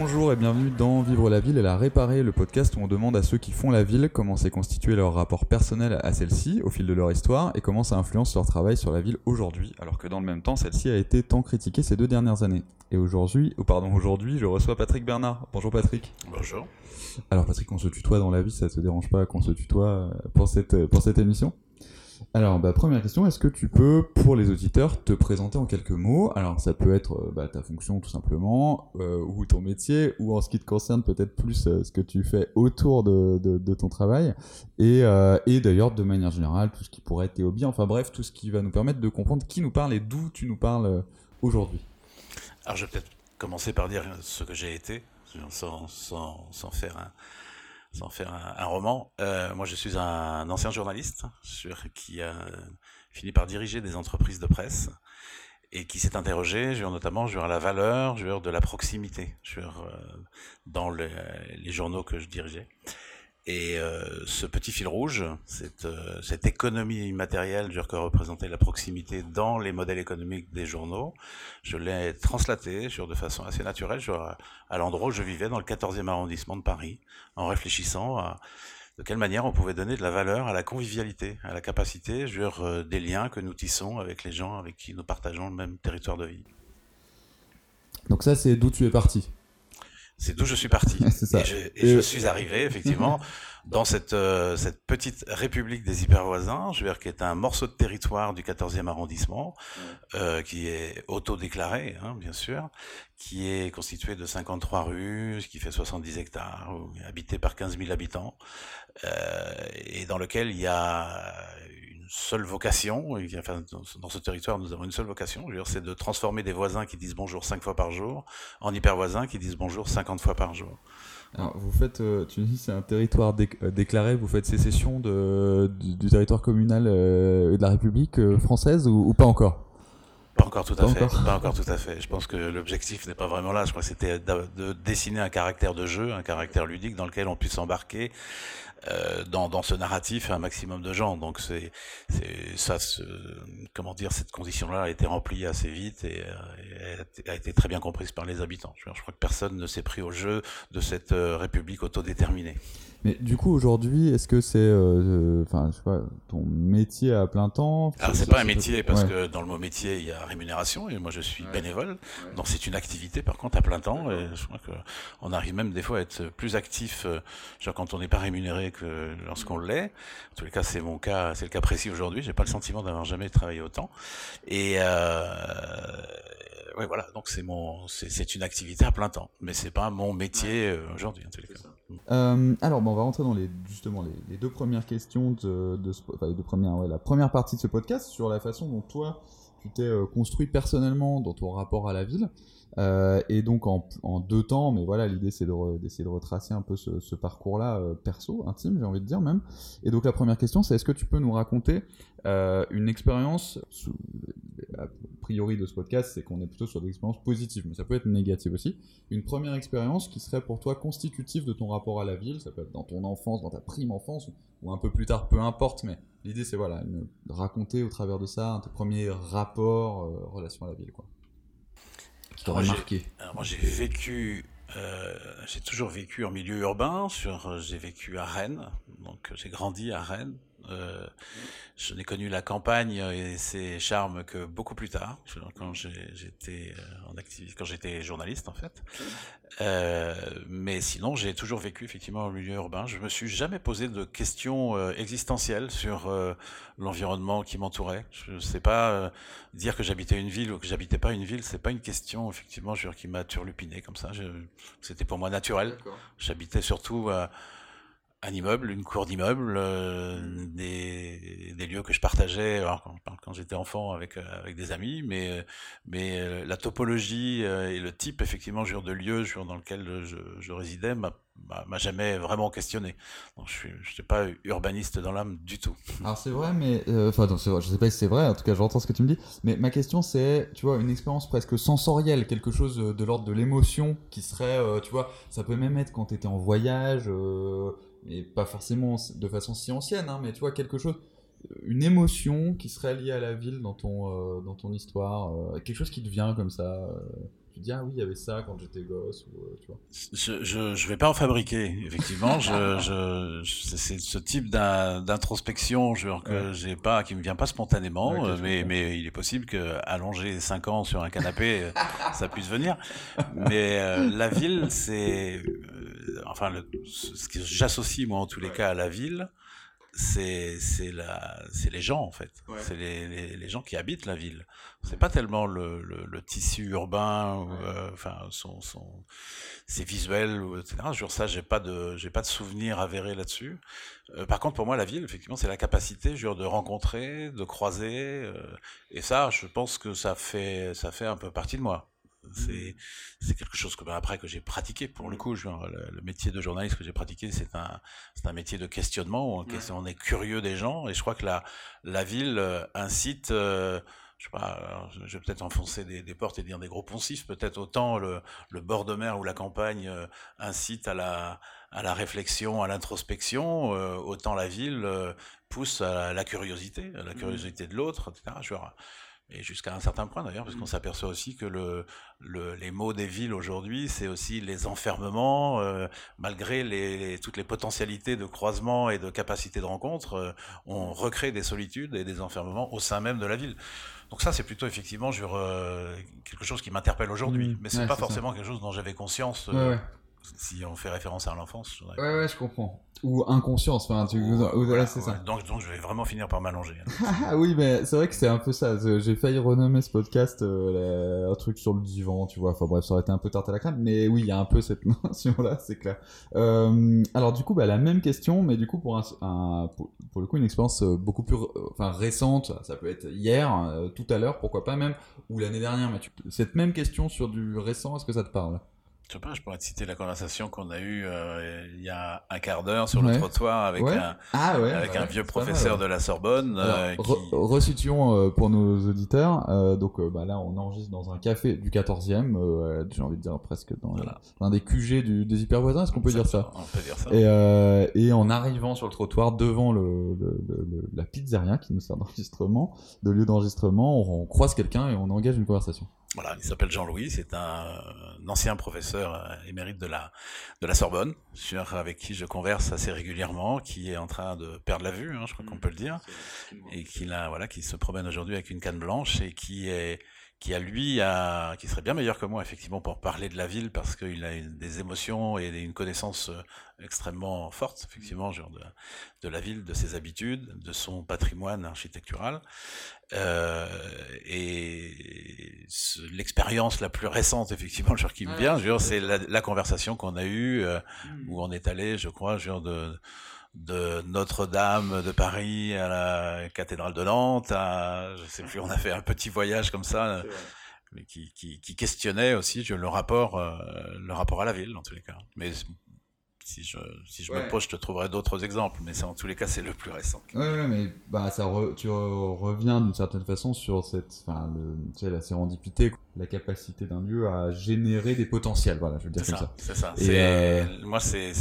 Bonjour et bienvenue dans Vivre la ville et la réparer, le podcast où on demande à ceux qui font la ville comment s'est constitué leur rapport personnel à celle-ci au fil de leur histoire et comment ça influence leur travail sur la ville aujourd'hui, alors que dans le même temps, celle-ci a été tant critiquée ces deux dernières années. Et aujourd'hui, ou pardon, aujourd'hui, je reçois Patrick Bernard. Bonjour Patrick. Bonjour. Alors Patrick, on se tutoie dans la vie, ça te dérange pas qu'on se tutoie pour cette, pour cette émission? Alors, bah, première question, est-ce que tu peux, pour les auditeurs, te présenter en quelques mots? Alors, ça peut être euh, bah, ta fonction tout simplement, euh, ou ton métier, ou en ce qui te concerne peut-être plus euh, ce que tu fais autour de, ton travail, et, et d'ailleurs, de manière générale, tout ce qui pourrait être tes hobbies, enfin bref, tout ce qui va nous permettre de comprendre qui nous parle et d'où tu nous parles aujourd'hui. Alors, je vais peut-être commencer par dire ce que j'ai été, sans, sans, sans faire un sans faire un, roman. Euh, moi, je suis un ancien journaliste sur, qui a fini par diriger des entreprises de presse et qui s'est interrogé sur, notamment sur la valeur sur de la proximité sur, euh, dans les, les, journaux que je dirigeais. Et euh, ce petit fil rouge, cette, euh, économie immatérielle que représentait la proximité dans les modèles économiques des journaux, je l'ai translaté sur de façon assez naturelle à l'endroit où je vivais dans le 14e arrondissement de Paris, en réfléchissant à de quelle manière on pouvait donner de la valeur à la convivialité, à la capacité sur euh, des liens que nous tissons avec les gens avec qui nous partageons le même territoire de vie. Donc ça, c'est d'où tu es parti? C'est d'où je suis parti. Et, je, et je, suis arrivé effectivement dans cette euh, cette petite république des hypervoisins, je veux dire qui est un morceau de territoire du 14e arrondissement, euh, qui est autodéclaré, hein, bien sûr, qui est constitué de 53 rues, qui fait 70 hectares, habité par 15 000 habitants, euh, et dans lequel il y a seule vocation, enfin, dans ce territoire, nous avons une seule vocation, c'est de transformer des voisins qui disent bonjour cinq fois par jour en hyper voisins qui disent bonjour 50 fois par jour. Alors, vous faites, euh, tu dis c'est un territoire euh, déclaré, vous faites sécession de, du, territoire communal euh, de la République française ou, pas encore? Pas encore tout à fait. Pas encore tout à fait. Je pense que l'objectif n'est pas vraiment là. Je crois que c'était de, dessiner un caractère de jeu, un caractère ludique dans lequel on puisse embarquer euh, dans, dans, ce narratif un maximum de gens. Donc c'est ça, comment dire, cette condition-là a été remplie assez vite et, euh, a été très bien comprise par les habitants. Je, crois que personne ne s'est pris au jeu de cette euh, république autodéterminée. Mais du coup, aujourd'hui, est-ce que c'est, euh, enfin, je sais pas, ton métier à plein temps? Alors, c'est pas un métier parce que dans le mot métier, il y a rémunération et moi, je suis bénévole. Donc, c'est une activité, par contre, à plein temps. Et je crois que on arrive même des fois à être plus actif, euh, genre quand on n'est pas rémunéré que lorsqu'on l'est. En tous les cas, c'est mon cas, c'est le cas précis aujourd'hui. J'ai pas le sentiment d'avoir jamais travaillé autant. Et euh, ouais, voilà. Donc c'est mon, c'est une activité à plein temps, mais c'est pas mon métier euh, aujourd'hui en tous les cas. Euh, alors, bon, on va rentrer dans les justement les, deux premières questions de, de enfin, les deux premières, ouais, la première partie de ce podcast sur la façon dont toi tu t'es euh, construit personnellement dans ton rapport à la ville. Euh, et donc en, deux temps, mais voilà, l'idée c'est d'essayer de, de, retracer un peu ce, ce parcours-là euh, perso, intime, j'ai envie de dire même. Et donc la première question, c'est est-ce que tu peux nous raconter euh, une expérience, a priori de ce podcast, c'est qu'on est plutôt sur des expériences positives, mais ça peut être négative aussi. Une première expérience qui serait pour toi constitutive de ton rapport à la ville, ça peut être dans ton enfance, dans ta prime enfance, ou un peu plus tard, peu importe, mais l'idée c'est voilà, de raconter au travers de ça un tes premiers rapports, euh, relation à la ville, quoi. Qui marqué. moi j'ai vécu euh, j'ai toujours vécu en milieu urbain. Sur, j'ai vécu à Rennes, donc j'ai grandi à Rennes. Euh, je n'ai connu la campagne et ses charmes que beaucoup plus tard, quand j'étais euh, en activité, quand j'étais journaliste en fait. Euh, mais sinon, j'ai toujours vécu effectivement au milieu urbain. Je me suis jamais posé de questions euh, existentielles sur l'environnement qui m'entourait. Je ne sais pas dire que j'habitais une ville ou que j'habitais pas une ville. C'est pas une question effectivement qui m'a turlupiné comme ça. C'était pour moi naturel. J'habitais surtout un immeuble, une cour d'immeuble, euh, des, des, lieux que je partageais alors, quand, j'étais enfant avec euh, avec des amis, mais euh, mais la topologie et le type effectivement genre de lieu genre, dans lequel je, je résidais m'a m'a jamais vraiment questionné. Donc, je suis je suis pas urbaniste dans l'âme du tout. Alors c'est vrai, mais enfin je sais pas si c'est vrai. En tout cas, j'entends ce que tu me dis. Mais ma question c'est, tu vois, une expérience presque sensorielle, quelque chose de l'ordre de l'émotion qui serait, tu vois, ça peut même être quand tu étais en voyage et pas forcément de façon si ancienne, hein, mais tu vois, quelque chose, une émotion qui serait liée à la ville dans ton, euh, dans ton histoire, euh, quelque chose qui te vient comme ça. Euh, tu dis ah oui il y avait ça quand j'étais gosse ou tu vois. Je, je je vais pas en fabriquer effectivement. je, je c'est ce type d'introspection genre que j'ai pas qui me vient pas spontanément mais mais il est possible que allonger 5 ans sur un canapé ça puisse venir. Mais la ville c'est enfin le, ce que j'associe moi en tous les cas à la ville c'est c'est la c'est les gens en fait. C'est les, les, les, gens qui habitent la ville. C'est pas tellement le, le, le, tissu urbain euh, enfin son son c'est visuel etc sur ça j'ai pas de j'ai pas de souvenir avéré là-dessus. Euh, par contre pour moi la ville effectivement c'est la capacité genre de rencontrer de croiser euh, et ça je pense que ça fait ça fait un peu partie de moi c'est c'est quelque chose que ben, après que j'ai pratiqué pour le coup. le, métier de journaliste que j'ai pratiqué, c'est un c'est un métier de questionnement où on, est curieux des gens et je crois que la la ville euh, incite euh, je sais pas, je vais peut-être enfoncer des, des, portes et dire des gros poncifs, peut-être autant le, le, bord de mer ou la campagne euh, incite à la, à la réflexion, à l'introspection, autant la ville pousse à la, curiosité, à la mmh. curiosité de l'autre, etc. Je et jusqu'à un certain point d'ailleurs, parce qu'on mmh. s'aperçoit aussi que le, le, les mots des villes aujourd'hui, c'est aussi les enfermements, euh, malgré les, toutes les potentialités de croisement et de capacité de rencontre, euh, on recrée des solitudes et des enfermements au sein même de la ville. Donc ça, c'est plutôt effectivement sur, euh, quelque chose qui m'interpelle aujourd'hui, mmh. mais c'est pas forcément quelque chose dont j'avais conscience. Ouais, si on fait référence à l'enfance. Ouais, ouais, je comprends. Ou inconscience, enfin, tu... c'est ça. Donc, donc, je vais vraiment finir par m'allonger. Ah oui, mais c'est vrai que c'est un peu ça. J'ai failli renommer ce podcast euh, un truc sur le divan, tu vois. Enfin bref, ça aurait été un peu tarte à la crème, mais oui, il y a un peu cette notion-là, c'est clair. Euh, alors du coup, bah, la même question, mais du coup pour un, pour, le coup une expérience euh, beaucoup plus, enfin récente. Ça peut être hier, tout à l'heure, pourquoi pas même, ou l'année dernière. Mais cette même question sur du récent, est-ce que ça te parle? Je sais pas, je pourrais te citer la conversation qu'on a eue euh, il y a un quart d'heure sur le trottoir avec un, ah avec un vieux professeur de la Sorbonne. Euh, qui... Resituons euh, pour nos auditeurs. donc bah, là, on enregistre dans un café du 14e, j'ai envie de dire presque dans l'un des QG du, des hyper voisins. Est-ce qu'on peut dire ça? On peut dire ça. Et, et en arrivant sur le trottoir devant le, le, la pizzeria qui nous sert d'enregistrement, de lieu d'enregistrement, on, on croise quelqu'un et on engage une conversation. Voilà, il s'appelle Jean-Louis, c'est un, ancien professeur euh, émérite de la, de la Sorbonne, sur, avec qui je converse assez régulièrement, qui est en train de perdre la vue, hein, je crois qu'on mmh. peut le dire, et qui, a, voilà, qui se promène aujourd'hui avec une canne blanche et qui est qui a lui a, qui serait bien meilleur que moi effectivement pour parler de la ville parce qu'il a des émotions et une connaissance euh, extrêmement forte effectivement genre de, de la ville, de ses habitudes, de son patrimoine architectural euh, et l'expérience la plus récente effectivement genre qui me vient, c'est la, la, conversation qu'on a eue euh, mmh. où on est allé, je crois, genre de de Notre-Dame de Paris à la cathédrale de Nantes, à, je sais plus, on a fait un petit voyage comme ça, mais qui, qui, qui, questionnait aussi le rapport, euh, le rapport à la ville, en tous les cas. Mais si je, si je me pose, je te trouverai d'autres exemples, mais en tous les cas, c'est le plus récent. Ouais, mais bah, ça tu reviens d'une certaine façon sur cette, enfin, le, tu sais, la sérendipité, la capacité d'un lieu à générer des potentiels. Voilà, je veux dire comme ça. C'est ça. C'est euh... moi, c'est,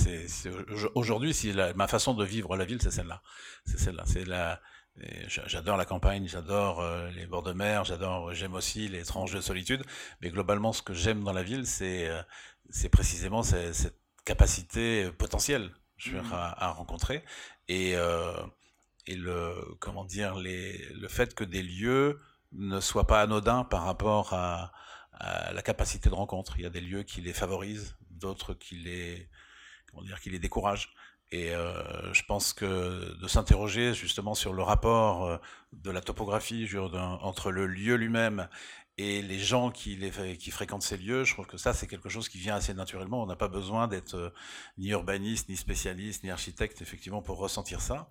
aujourd'hui, si ma façon de vivre la ville, c'est celle-là. C'est celle-là. C'est la, J'adore la campagne, j'adore euh, les bords de mer, j'adore, j'aime aussi les tranches de solitude. Mais globalement, ce que j'aime dans la ville, c'est, euh, c'est précisément cette euh, potentielle je veux mmh. à, rencontrer et euh, et le comment dire les le fait que des lieux ne soient pas anodins par rapport à, à la capacité de rencontre. Il y a des lieux qui les favorisent, d'autres qui les comment dire qui les découragent. Et euh, je pense que de s'interroger justement sur le rapport euh, de la topographie entre le lieu lui-même et les gens qui, fréquentent ces lieux, je trouve que ça, c'est quelque chose qui vient assez naturellement. On n'a pas besoin d'être euh, ni urbaniste, ni spécialiste, ni architecte, effectivement, pour ressentir ça.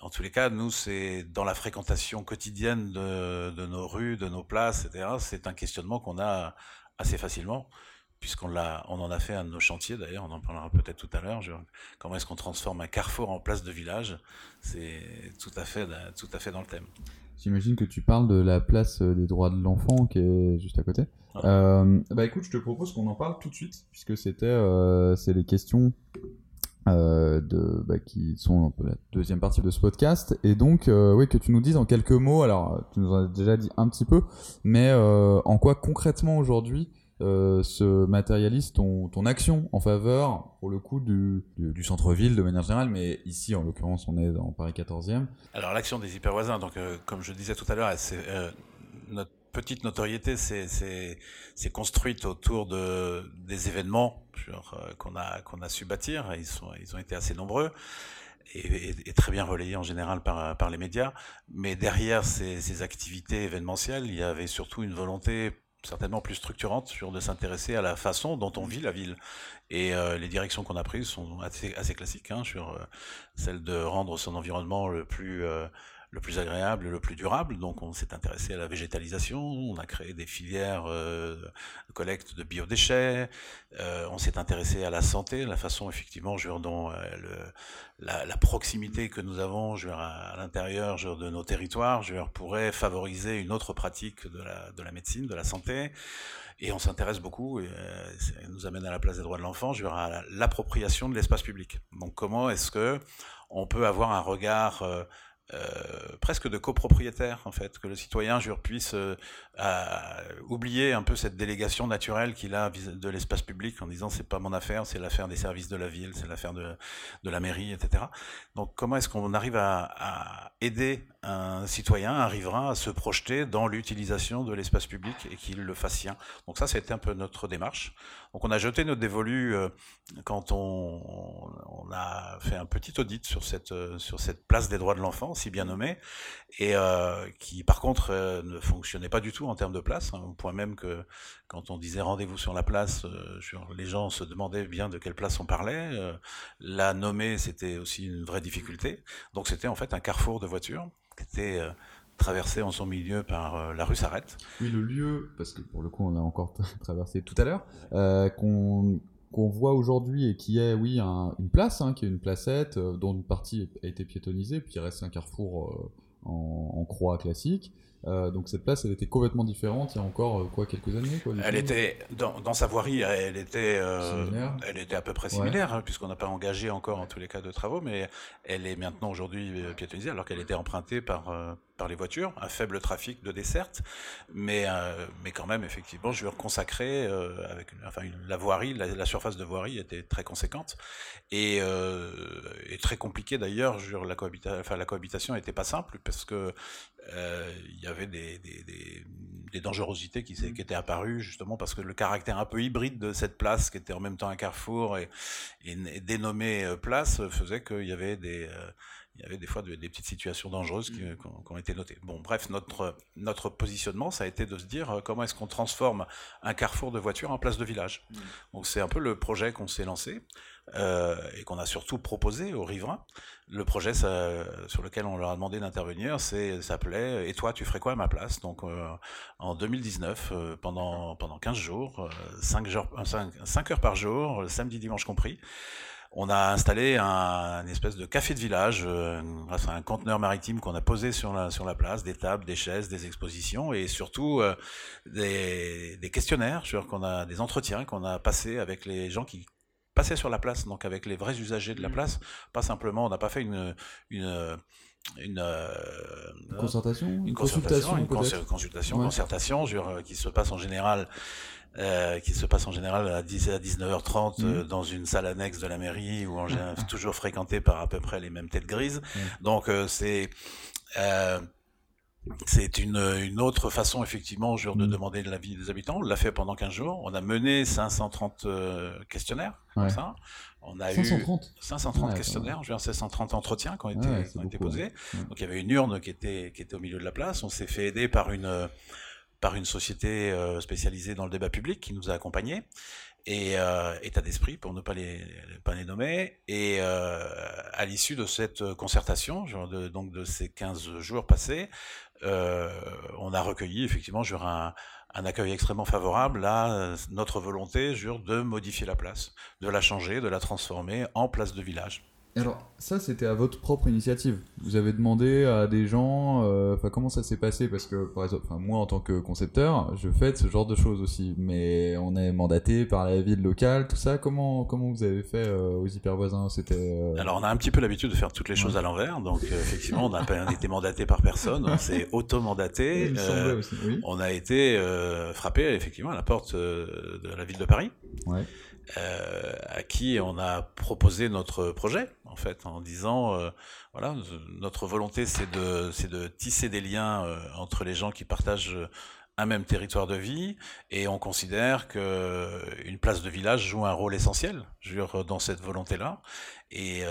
En tous les cas, nous, c'est dans la fréquentation quotidienne de, de, nos rues, de nos places, etc. C'est un questionnement qu'on a assez facilement, puisqu'on l'a, on en a fait un de nos chantiers d'ailleurs. On en parlera peut-être tout à l'heure. Comment est-ce qu'on transforme un carrefour en place de village C'est tout à fait, tout à fait dans le thème. J'imagine que tu parles de la place euh, des droits de l'enfant qui est juste à côté. Euh, bah écoute, je te propose qu'on en parle tout de suite, puisque c'était euh, c'est les questions euh, de, bah, qui sont la deuxième partie de ce podcast. Et donc, oui, que tu nous dises en quelques mots, alors tu nous en as déjà dit un petit peu, mais en quoi concrètement aujourd'hui se matérialise ton, ton action en faveur, pour le coup, du, du, centre-ville de manière générale, mais ici, en l'occurrence, on est dans Paris 14e. Alors, l'action des hypervoisins, donc, comme je disais tout à l'heure, c'est notre petite notoriété s'est construite autour de, des événements qu'on a, qu'on a su bâtir. Ils, sont, ils ont été assez nombreux et, très bien relayé en général par, par les médias. Mais derrière ces, activités événementielles, il y avait surtout une volonté certainement plus structurante sur de s'intéresser à la façon dont on vit la ville. Et euh, les directions qu'on a prises sont assez, classiques, hein, sur euh, celle de rendre son environnement le plus... Euh, le plus agréable, le plus durable. Donc on s'est intéressé à la végétalisation, on a créé des filières euh, de collecte de biodéchets, euh, on s'est intéressé à la santé, la façon effectivement dont euh, la, proximité que nous avons à, à l'intérieur de nos territoires pourrait favoriser une autre pratique de la, de la médecine, de la santé. Et on s'intéresse beaucoup, et ça nous amène à la place des droits de l'enfant, à l'appropriation de l'espace public. Donc comment est-ce que on peut avoir un regard euh, presque de copropriétaire en fait, que le citoyen puisse euh, oublier un peu cette délégation naturelle qu'il a de l'espace public en disant c'est pas mon affaire, c'est l'affaire des services de la ville, c'est l'affaire de, de, la mairie, etc. Donc comment est-ce qu'on arrive à, à, aider un citoyen, un riverain à se projeter dans l'utilisation de l'espace public et qu'il le fasse sien? Donc ça, c'était un peu notre démarche. Donc on a jeté notre dévolu euh, quand on, a fait un petit audit sur cette, sur cette place des droits de l'enfant si bien nommé, et euh, qui par contre euh, ne fonctionnait pas du tout en termes de place, hein, au point même que quand on disait rendez-vous sur la place, euh, les gens se demandaient bien de quelle place on parlait. la nommer, c'était aussi une vraie difficulté. Donc c'était en fait un carrefour de voitures qui était traversé en son milieu par la rue Sarrette. Oui, le lieu, parce que pour le coup on l'a encore traversé tout à l'heure, qu'on qu'on voit aujourd'hui et qui est, oui, une place, hein, qui est une placette euh, dont une partie a été piétonnisée, puis il reste un carrefour euh, en, croix classique. Euh, donc cette place, elle était complètement différente il y a encore quoi quelques années. Quoi, elle était dans, sa voirie, elle était, elle était à peu près similaire, hein, puisqu'on n'a pas engagé encore en tous les cas de travaux, mais elle est maintenant aujourd'hui piétonnisée alors qu'elle était empruntée par par les voitures, un faible trafic de desserte, mais, euh, mais quand même, effectivement, je vais reconsacrer, euh, avec la voirie, la, surface de voirie était très conséquente, et, euh, très compliquée d'ailleurs, la, cohabitation n'était pas simple, parce que il y avait des, des, dangerosités qui, étaient apparues, justement, parce que le caractère un peu hybride de cette place, qui était en même temps un carrefour et dénommée place, faisait qu'il y avait des il y avait des fois des petites situations dangereuses qui, mm. ont été notées. Bon, bref, notre, notre positionnement, ça a été de se dire euh, comment est-ce qu'on transforme un carrefour de voitures en place de village. Mm. Donc c'est un peu le projet qu'on s'est lancé euh, et qu'on a surtout proposé aux riverains. Le projet ça, sur lequel on leur a demandé d'intervenir, c'est s'appelait Et toi, tu ferais quoi à ma place? Donc euh, en 2019, euh, pendant, pendant 15 jours, 5, jours 5, 5 heures par jour, samedi, dimanche compris, on a installé un, espèce de café de village euh, grâce à un conteneur maritime qu'on a posé sur la, sur la place, des tables, des chaises, des expositions et surtout euh, des, des, questionnaires, qu'on a des entretiens qu'on a passés avec les gens qui passaient sur la place, donc avec les vrais usagers de la mmh. place, pas simplement, on n'a pas fait une, une une, euh, concertation, une consultation, une consultation, concertation, qui se passe en général euh, qui se passe en général à 10 à 19h30 euh, mmh. dans une salle annexe de la mairie en général, toujours fréquentée par à peu près les mêmes têtes grises. Mmh. Donc euh, c'est c'est une, une, autre façon, effectivement, genre, de mmh. demander de l'avis des habitants. On l'a fait pendant 15 jours. On a mené 530 questionnaires, comme ça. On a 530. eu 530 questionnaires, je 530 entretiens qui ont été, qui ont été posés. Donc il y avait une urne qui était, qui était au milieu de la place. On s'est fait aider par une par une société euh, spécialisée dans le débat public qui nous a accompagnés. Et euh, état d'esprit pour ne pas les pas les nommer. Et euh, à l'issue de cette concertation genre de, donc de ces 15 jours passés euh, on a recueilli effectivement jure un, un accueil extrêmement favorable à notre volonté jure de modifier la place de la changer de la transformer en place de village Alors, ça, c'était à votre propre initiative. Vous avez demandé à des gens, euh, comment ça s'est passé? Parce que, par exemple, moi, en tant que concepteur, je fais ce genre de choses aussi. Mais on est mandaté par la ville locale, tout ça. Comment, comment vous avez fait euh, aux hyper voisins? C'était. Euh, Alors, on a un petit peu l'habitude de faire toutes les choses à l'envers. Donc, effectivement, on n'a pas été mandaté par personne. On s'est auto-mandaté. On a été frappé, effectivement, à la porte de la ville de Paris. Ouais. Euh, à qui on a proposé notre projet, en fait, en disant, euh, voilà, notre volonté, c'est de, de tisser des liens euh, entre les gens qui partagent un même territoire de vie, et on considère que une place de village joue un rôle essentiel dans cette volonté-là. Et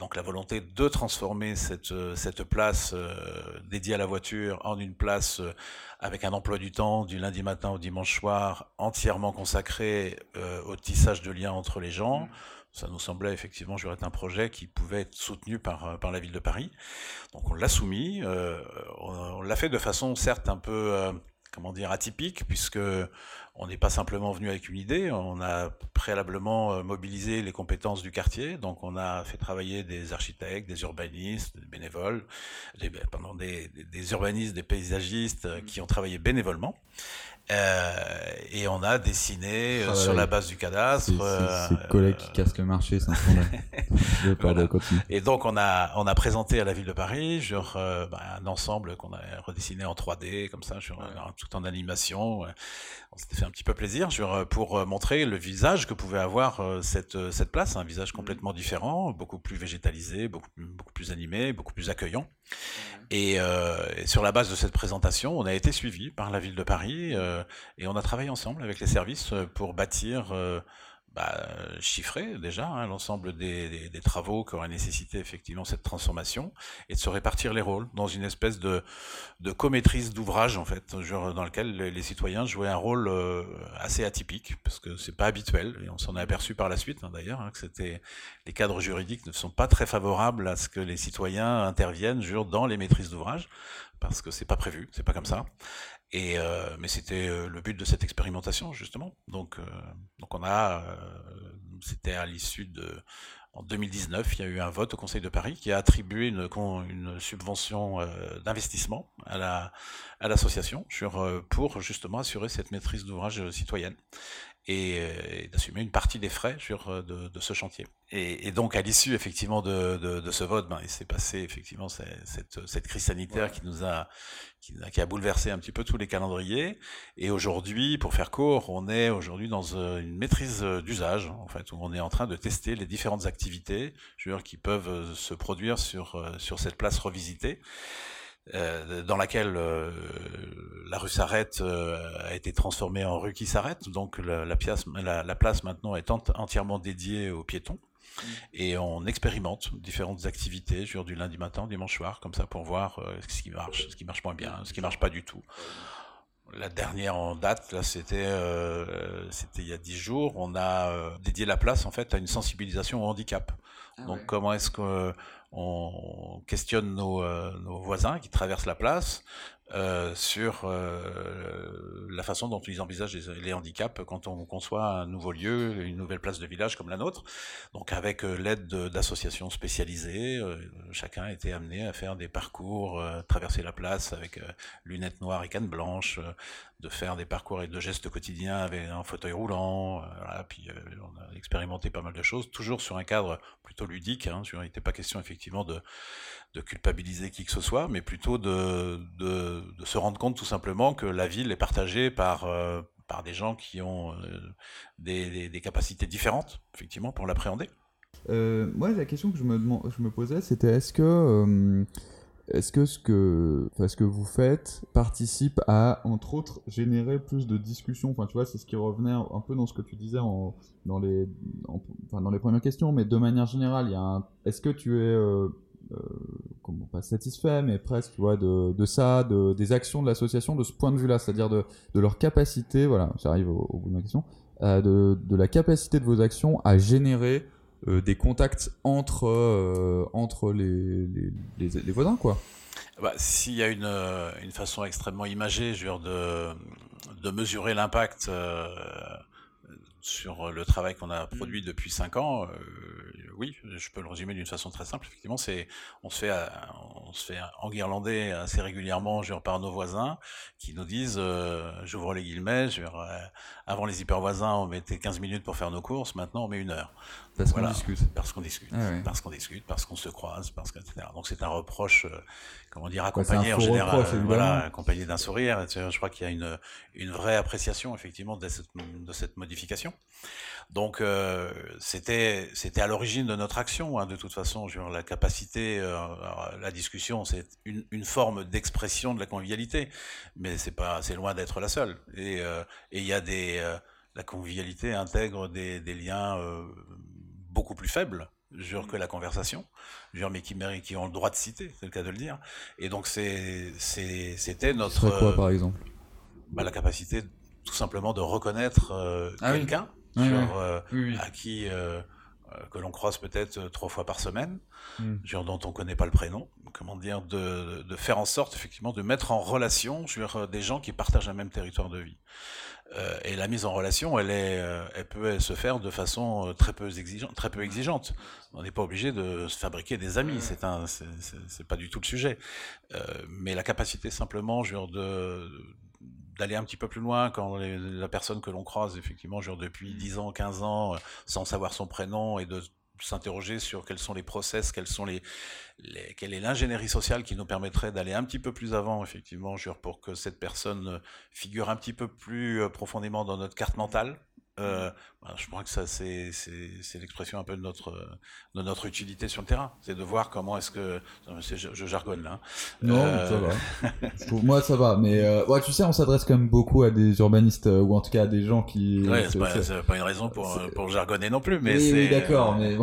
donc la volonté de transformer cette, cette place dédiée à la voiture en une place avec un emploi du temps du lundi matin au dimanche soir entièrement consacré euh, au tissage de liens entre les gens. Mmh. Ça nous semblait effectivement être un projet qui pouvait être soutenu par, euh, par la ville de Paris. Donc on l'a soumis. Euh, on, l'a fait de façon certes un peu comment dire, atypique, puisque on n'est pas simplement venu avec une idée, on a préalablement euh, mobilisé les compétences du quartier, donc on a fait travailler des architectes, des urbanistes, des bénévoles, des, pardon, des, des urbanistes, des paysagistes euh, qui ont travaillé bénévolement. Euh, et on a dessiné euh, sur la base du cadastre. C'est euh, collègues qui cassent le marché, c'est un voilà. Et donc on a on a présenté à la ville de Paris sur bah, un ensemble qu'on a redessiné en 3D comme ça, sur, tout en animation. On s'était fait un petit peu plaisir pour montrer le visage que pouvait avoir cette cette place, un visage complètement différent, beaucoup plus végétalisé, beaucoup beaucoup plus animé, beaucoup plus accueillant. Et, et, sur la base de cette présentation, on a été suivi par la ville de Paris euh, et on a travaillé ensemble avec les services euh, pour bâtir, euh, bah, chiffrer déjà hein, l'ensemble des, travaux qui auraient nécessité effectivement cette transformation et de se répartir les rôles dans une espèce de, de co-maîtrise d'ouvrage en fait, dans lequel les, citoyens jouaient un rôle assez atypique parce que c'est pas habituel et on s'en est aperçu par la suite hein, d'ailleurs hein, que c'était les cadres juridiques ne sont pas très favorables à ce que les citoyens interviennent dans les maîtrises d'ouvrage parce que c'est pas prévu, c'est pas comme ça. Et euh, mais c'était euh, le but de cette expérimentation justement. Donc euh, donc on a c'était à l'issue de en 2019, il y a eu un vote au Conseil de Paris qui a attribué une, une subvention d'investissement à la à l'association pour justement assurer cette maîtrise d'ouvrage citoyenne et, d'assumer une partie des frais sur, de, de ce chantier. Et, et, donc à l'issue effectivement de, de, de, ce vote, ben, il s'est passé effectivement cette, cette crise sanitaire qui nous a qui, qui, a bouleversé un petit peu tous les calendriers. Et aujourd'hui, pour faire court, on est aujourd'hui dans euh, une maîtrise euh, d'usage en fait, où on est en train de tester les différentes activités, je veux dire, qui peuvent euh, se produire sur sur cette place revisitée. Euh, dans laquelle euh, la rue s'arrête euh, a été transformée en rue qui s'arrête. Donc la, la, pièce, la, la, place maintenant est entièrement dédiée aux piétons. Mmh. Et on expérimente différentes activités, genre du lundi matin, dimanche soir, comme ça pour voir ce qui marche, ce qui marche moins bien, ce qui marche pas du tout. La dernière en date, là, c'était euh, c'était il y a dix jours. On a dédié la place en fait à une sensibilisation au handicap. Ah Donc comment est-ce que on questionne nos, euh, nos, voisins qui traversent la place euh, sur euh, la façon dont ils envisagent les, handicaps quand on conçoit un nouveau lieu, une nouvelle place de village comme la nôtre. Donc avec l'aide d'associations spécialisées, chacun été amené à faire des parcours, traverser la place avec lunettes noires et canne blanches, de faire des parcours avec de gestes quotidiens avec un fauteuil roulant. Voilà, puis on a expérimenté pas mal de choses, toujours sur un cadre plutôt ludique. Hein, il n'était pas question effectivement de culpabiliser qui que ce soit, mais plutôt de, se rendre compte tout simplement que la ville est partagée par, euh, par des gens qui ont euh, des, capacités différentes, effectivement, pour l'appréhender. Euh, moi, la question que je me, je me posais, c'était est-ce que, euh, est-ce que ce que, ce que vous faites participe à, entre autres, générer plus de discussions? Enfin, tu vois, c'est ce qui revenait un peu dans ce que tu disais dans, les, enfin, dans les premières questions, mais de manière générale, il y a un, est-ce que tu es euh, comment pas satisfait, mais presque, tu vois, de, ça, de, des actions de l'association de ce point de vue-là, c'est-à-dire de, leur capacité, voilà, j'arrive au, bout de ma question, euh, de, la capacité de vos actions à générer euh, des contacts entre, euh, entre les, les, les, les, voisins, quoi. Bah, S'il y a une, euh, une façon extrêmement imagée, je veux dire, de, de mesurer l'impact sur le travail qu'on a produit depuis cinq ans, oui, je peux le résumer d'une façon très simple. Effectivement, c'est on se fait on se fait enguirlander assez régulièrement genre, par nos voisins qui nous disent, j'ouvre les guillemets, avant les hyper voisins, on mettait 15 minutes pour faire nos courses, maintenant on met une heure. Parce qu'on discute. Parce qu'on discute. Ah parce qu'on discute, parce qu'on se croise, parce que, etc. Donc c'est un reproche, euh, comment dire, accompagné en général, euh, voilà, accompagné d'un sourire. Je crois qu'il y a une, une vraie appréciation effectivement de cette, de cette modification. Donc euh, c'était c'était à l'origine de notre action, hein, de toute façon. la capacité, la discussion, c'est une, une forme d'expression de la convivialité, mais c'est pas, c'est loin d'être la seule. Et il y a des la convivialité intègre des, des liens beaucoup plus faibles jure que la conversation, jure mais qui, qui ont le droit de citer, c'est le cas de le dire. Et donc c'était notre... quoi par exemple? bah, La capacité tout simplement de reconnaître euh, ah quelqu'un euh, à qui euh, que l'on croise peut-être trois fois par semaine, genre dont on connaît pas le prénom, comment dire, de, de, faire en sorte effectivement de mettre en relation des gens qui partagent un même territoire de vie. Euh, et la mise en relation, elle, est, euh, elle peut se faire de façon euh, très peu exigeante. Très peu exigeante. On n'est pas obligé de se fabriquer des amis, c'est un, c'est pas du tout le sujet. mais la capacité simplement, genre de d'aller un petit peu plus loin quand la personne que l'on croise, effectivement, genre depuis 10 ans, 15 ans, sans savoir son prénom et de s'interroger sur quels sont les process, quels quelle est l'ingénierie sociale qui nous permettrait d'aller un petit peu plus avant, effectivement, pour que cette personne figure un petit peu plus euh, profondément dans notre carte mentale, euh, bah, je crois que ça, c'est, l'expression un peu de notre, de notre utilité sur le terrain. C'est de voir comment est-ce que. Je, jargonne là. Hein. Non, ça euh, va. Pour moi, ça va. Mais euh, ouais, tu sais, on s'adresse quand même beaucoup à des urbanistes, ou en tout cas à des gens qui. Ouais, c'est, pas, pas, une raison pour, pour jargonner non plus. Mais oui, d'accord, mais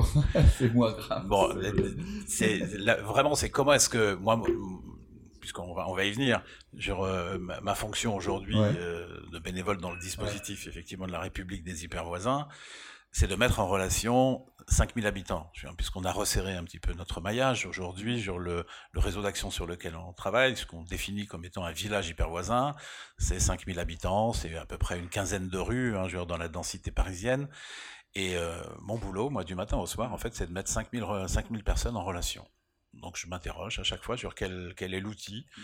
c'est moins grave. Bon, c'est, vraiment, c'est comment est-ce que. Moi, puisqu'on va, on va y venir, euh, ma, fonction aujourd'hui euh, de bénévole dans le dispositif effectivement de la République des hyper voisins, c'est de mettre en relation 5000 habitants, puisqu'on a resserré un petit peu notre maillage aujourd'hui sur le, réseau d'action sur lequel on travaille, ce qu'on définit comme étant un village hyper voisin, c'est 5000 habitants, c'est à peu près une quinzaine de rues hein, dans la densité parisienne. Et euh, mon boulot, moi, du matin au soir, en fait, c'est de mettre 5000, 5000 personnes en relation. Donc je m'interroge à chaque fois sur quel, quel est l'outil mmh.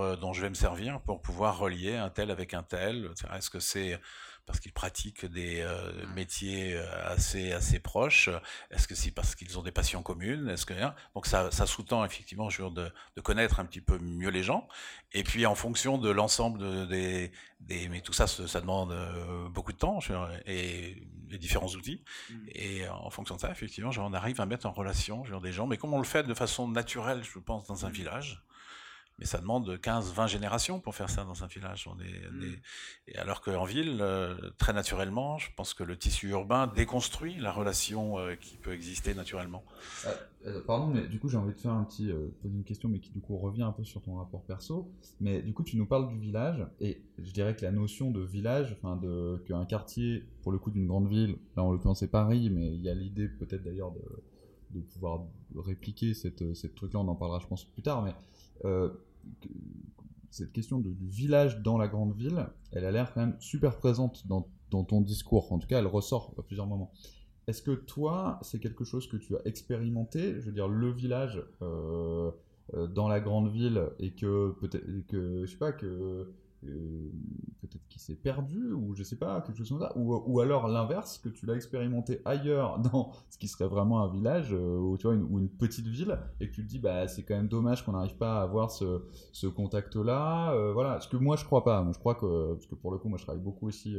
euh, dont je vais me servir pour pouvoir relier un tel avec un tel. Est-ce que c'est parce qu'ils pratiquent des euh, métiers euh, assez assez proches Est-ce que c'est parce qu'ils ont des passions communes? Est-ce que donc ça, ça sous-tend effectivement de, de connaître un petit peu mieux les gens et puis en fonction de l'ensemble de, des, des mais tout ça ça demande beaucoup de temps et les différents outils. Mmh. Et en fonction de ça, effectivement, on arrive à mettre en relation des gens, mais comme on le fait de façon naturelle, je pense, dans un mmh. village, mais ça demande 15-20 générations pour faire ça dans un village. On est, mm. Et alors qu'en ville, euh, très naturellement, je pense que le tissu urbain déconstruit la relation euh, qui peut exister naturellement. Euh, pardon, mais du coup j'ai envie de faire un petit poser une question, mais qui du coup revient un peu sur ton rapport perso. Mais du coup tu nous parles du village, et je dirais que la notion de village, enfin de qu'un quartier, pour le coup d'une grande ville, là en l'occurrence c'est Paris, mais il y a l'idée peut-être d'ailleurs de, de pouvoir répliquer cette, cette truc-là, on en parlera je pense plus tard, mais cette question du village dans la grande ville, elle a l'air quand même super présente dans, ton discours. En tout cas, elle ressort à plusieurs moments. Est-ce que toi, c'est quelque chose que tu as expérimenté Je veux dire, le village euh, euh, dans la grande ville et que peut-être que je sais pas que euh, peut-être qu'il s'est perdu ou je sais pas quelque chose comme ça. Ou, ou alors l'inverse que tu l'as expérimenté ailleurs dans ce qui serait vraiment un village euh, ou tu vois une, ou une petite ville et que tu te dis bah c'est quand même dommage qu'on n'arrive pas à avoir ce, ce contact là euh, voilà. Ce que moi je crois pas. Moi je crois que parce que pour le coup moi je travaille beaucoup aussi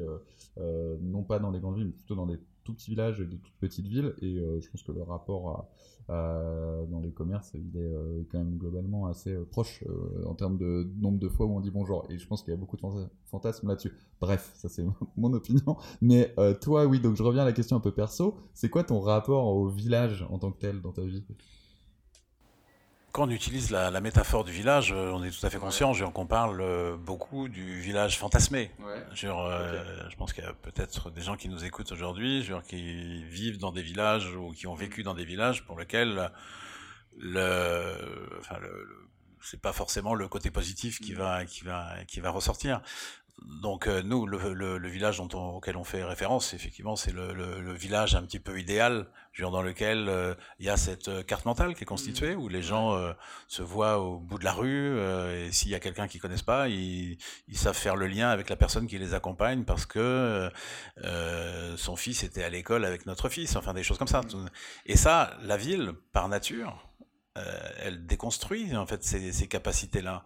non pas dans des grandes villes mais plutôt dans des tout petits villages et de toutes petites villes et je pense que le rapport euh, dans les commerces, il est euh, quand même globalement assez euh, proche en termes de nombre de fois où on dit bonjour. Et je pense qu'il y a beaucoup de fantasmes là-dessus. Bref, ça c'est mon opinion. Mais toi, oui, donc je reviens à la question un peu perso. C'est quoi ton rapport au village en tant que tel dans ta vie? Quand on utilise la, métaphore du village, euh, on est tout à fait conscient, genre qu'on parle euh, beaucoup du village fantasmé. Genre, euh, Je pense qu'il y a peut-être des gens qui nous écoutent aujourd'hui, qui vivent dans des villages ou qui ont vécu dans des villages pour lesquels le, enfin, le, c'est pas forcément le côté positif qui mm. va, qui va, qui va ressortir. Donc euh, nous, le, le, village dont auquel on fait référence, effectivement, c'est le, le, village un petit peu idéal, dans lequel euh, il y a cette euh, carte mentale qui est constituée, mmh. où les gens se voient au bout de la rue, et s'il y a quelqu'un qu'ils connaissent pas, ils, ils, savent faire le lien avec la personne qui les accompagne parce que son fils était à l'école avec notre fils, enfin des choses comme ça. Mmh. Et ça, la ville, par nature, elle déconstruit en fait ces, ces capacités-là.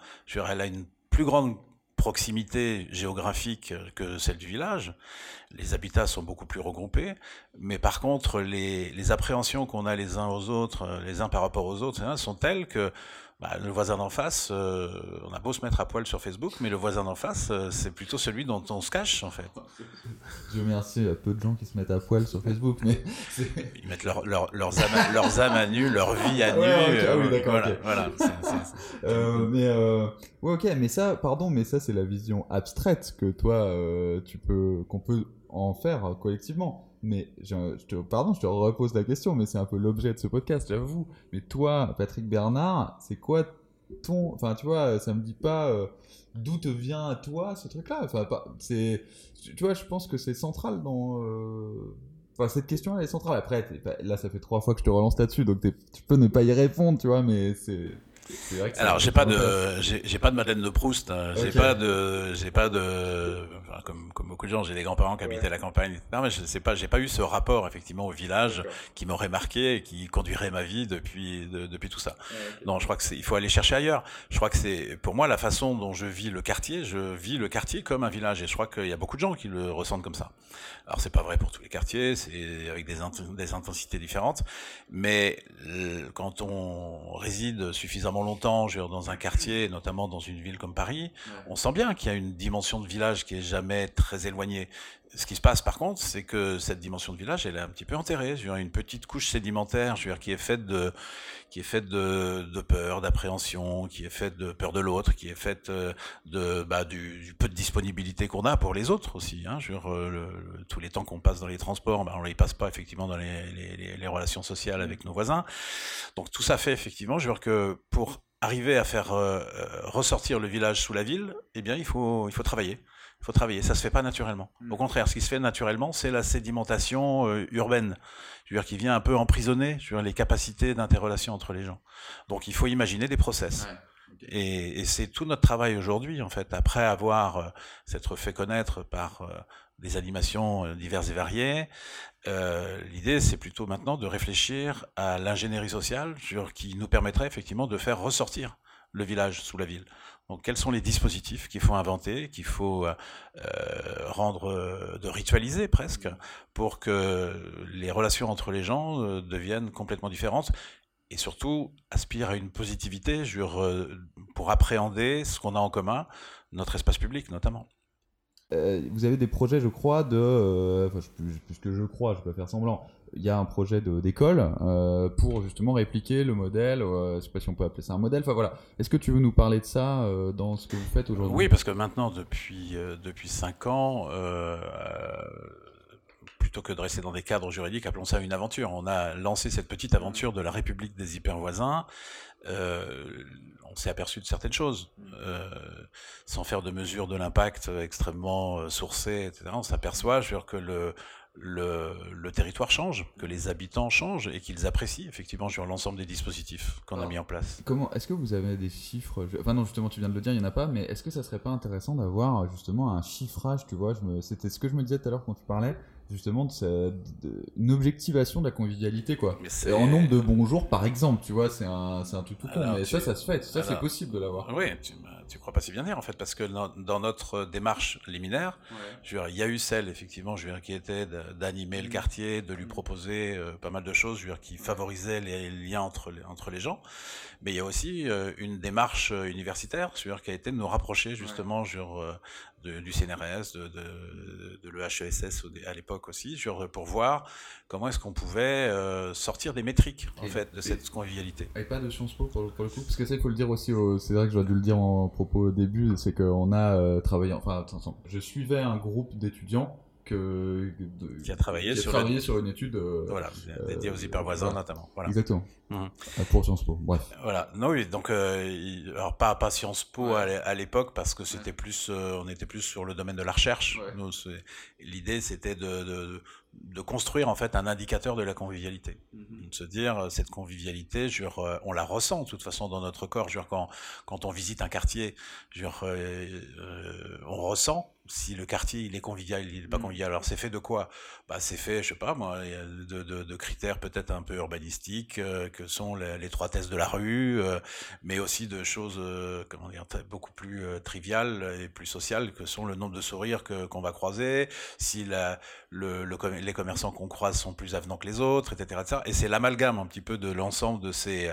Elle a une plus grande proximité géographique que celle du village. Les habitats sont beaucoup plus regroupés, mais par contre, les, les appréhensions qu'on a les uns aux autres, les uns par rapport aux autres, hein, sont telles que bah, le voisin d'en face, euh, on a beau se mettre à poil sur Facebook, mais le voisin d'en face, euh, c'est plutôt celui dont on se cache, en fait. Dieu merci, il y a peu de gens qui se mettent à poil sur Facebook, mais... Ils mettent leur, leur, leurs, âmes, leurs âmes à nu, leur vie à nu. oui, d'accord. Voilà, mais, ouais, ok, mais ça, pardon, mais ça, c'est la vision abstraite que toi, tu peux, qu'on peut en faire collectivement. Mais je, te, pardon, je te repose la question, mais c'est un peu l'objet de ce podcast, j'avoue. Mais toi, Patrick Bernard, c'est quoi ton, enfin, tu vois, ça me dit pas euh, d'où te vient à toi ce truc-là? Enfin, c'est, tu vois, je pense que c'est central dans. Euh, enfin, cette question, elle est centrale. Après, là, ça fait trois fois que je te relance là-dessus, donc tu peux ne pas y répondre, tu vois, mais c'est. Alors j'ai pas de j'ai pas de Madeleine de Proust, hein. j'ai pas de j'ai pas de enfin, comme comme beaucoup de gens, j'ai des grands-parents qui habitaient la campagne. Non mais je sais pas, j'ai pas eu ce rapport effectivement au village qui m'aurait marqué et qui conduirait ma vie depuis depuis tout ça. Non, je crois que c'est il faut aller chercher ailleurs. Je crois que c'est pour moi la façon dont je vis le quartier, je vis le quartier comme un village et je crois qu'il y a beaucoup de gens qui le ressentent comme ça. Alors c'est pas vrai pour tous les quartiers, c'est avec des des intensités différentes, mais quand on réside suffisamment longtemps dans un quartier, notamment dans une ville comme Paris, on sent bien qu'il y a une dimension de village qui est jamais très éloignée. Ce qui se passe par contre, c'est que cette dimension de village, elle est un petit peu enterrée. Je une petite couche sédimentaire, je veux dire, qui est faite de, qui est faite de, peur, d'appréhension, qui est faite de peur de l'autre, qui est faite euh, de, bah, du, peu de disponibilité qu'on a pour les autres aussi. Hein, veux le, tous les temps qu'on passe dans les transports, bah, on les passe pas effectivement dans les, relations sociales avec nos voisins. Donc tout ça fait effectivement, je veux que pour arriver à faire euh, euh, ressortir le village sous la ville, eh bien il faut, il faut travailler il faut travailler. Ça se fait pas naturellement. Mm. Au contraire, ce qui se fait naturellement, c'est la sédimentation euh, urbaine, je veux dire, qui vient un peu emprisonner je les capacités d'interrelation entre les gens. Donc, il faut imaginer des process. Et, c'est tout notre travail aujourd'hui, en fait, après avoir euh, s'être fait connaître par euh, des animations diverses et variées. L'idée, c'est plutôt maintenant de réfléchir à l'ingénierie sociale, qui nous permettrait effectivement de faire ressortir le village sous la ville. Donc, quels sont les dispositifs qu'il faut inventer, qu'il faut euh, euh, rendre, euh, de ritualiser presque, pour que les relations entre les gens deviennent complètement différentes et surtout aspirent à une positivité pour appréhender ce qu'on a en commun, notre espace public notamment. vous avez des projets, je crois, de. Enfin, puisque je crois, je peux faire semblant, il y a un projet d'école euh, pour justement répliquer le modèle. Euh, je sais pas si on peut appeler ça un modèle. Enfin voilà. Est-ce que tu veux nous parler de ça euh, dans ce que vous faites aujourd'hui? Oui, parce que maintenant, depuis depuis cinq ans, plutôt que de rester dans des cadres juridiques, appelons ça une aventure. On a lancé cette petite aventure de la République des hyper voisins. On s'est aperçu de certaines choses, sans faire de mesures de l'impact extrêmement sourcées, etc. On s'aperçoit que le le, le, territoire change, que les habitants changent et qu'ils apprécient effectivement sur l'ensemble des dispositifs qu'on a mis en place. Comment Est-ce que vous avez des chiffres Enfin non, justement, tu viens de le dire, il n'y en a pas, mais est-ce que ça serait pas intéressant d'avoir justement un chiffrage Tu vois, me... c'était ce que je me disais tout à l'heure quand tu parlais justement de, une objectivation de la convivialité quoi. en nombre de bons jours par exemple, tu vois, c'est un, c'est un tout tout con, mais ça, ça se fait, ça c'est possible de l'avoir. Oui, tu, tu crois pas si bien dire en fait, parce que dans, notre démarche liminaire, je veux dire, il y a eu celle effectivement, je veux dire, qui était d'animer le mm. quartier, de lui mm. proposer euh, pas mal de choses, je veux dire, qui favorisait les liens entre les, entre les gens, mais il y a aussi euh, une démarche euh, universitaire, je veux dire, qui a été de nous rapprocher justement, je du CNRS, de, de, de l'EHESS à l'époque aussi, pour voir comment est-ce qu'on pouvait euh, sortir des métriques en fait de cette convivialité. Et pas de Sciences Po pour le, coup, parce que ça il faut le dire aussi, c'est vrai que j'aurais dû le dire en propos au début, c'est qu'on a euh, travaillé, enfin je suivais un groupe d'étudiants qui a travaillé, sur, sur, une étude voilà, dédiée aux hypervoisins notamment. Voilà. Exactement. Mmh. Pour Sciences Po, bref. Voilà, non, oui, donc, alors pas, pas Sciences Po à l'époque, parce que c'était plus, on était plus sur le domaine de la recherche. L'idée, c'était de, de, de construire en fait un indicateur de la convivialité. Mhm. De se dire, euh, cette convivialité, jure, euh, on la ressent de toute façon dans notre corps. Jure, quand, quand on visite un quartier, jure, euh, on ressent si le quartier il est convivial, il n'est pas mmh. convivial. Alors c'est fait de quoi? Bah, C'est fait, je sais pas moi, de, de, de critères peut-être un peu urbanistiques, euh, que sont l'étroitesse de la rue, euh, mais aussi de choses euh, comment dire, beaucoup plus triviales et plus sociales, que sont le nombre de sourires qu'on va croiser, si la, le, les commerçants qu'on croise sont plus avenants que les autres, etc. etc. Et c'est l'amalgame un petit peu de l'ensemble de ces,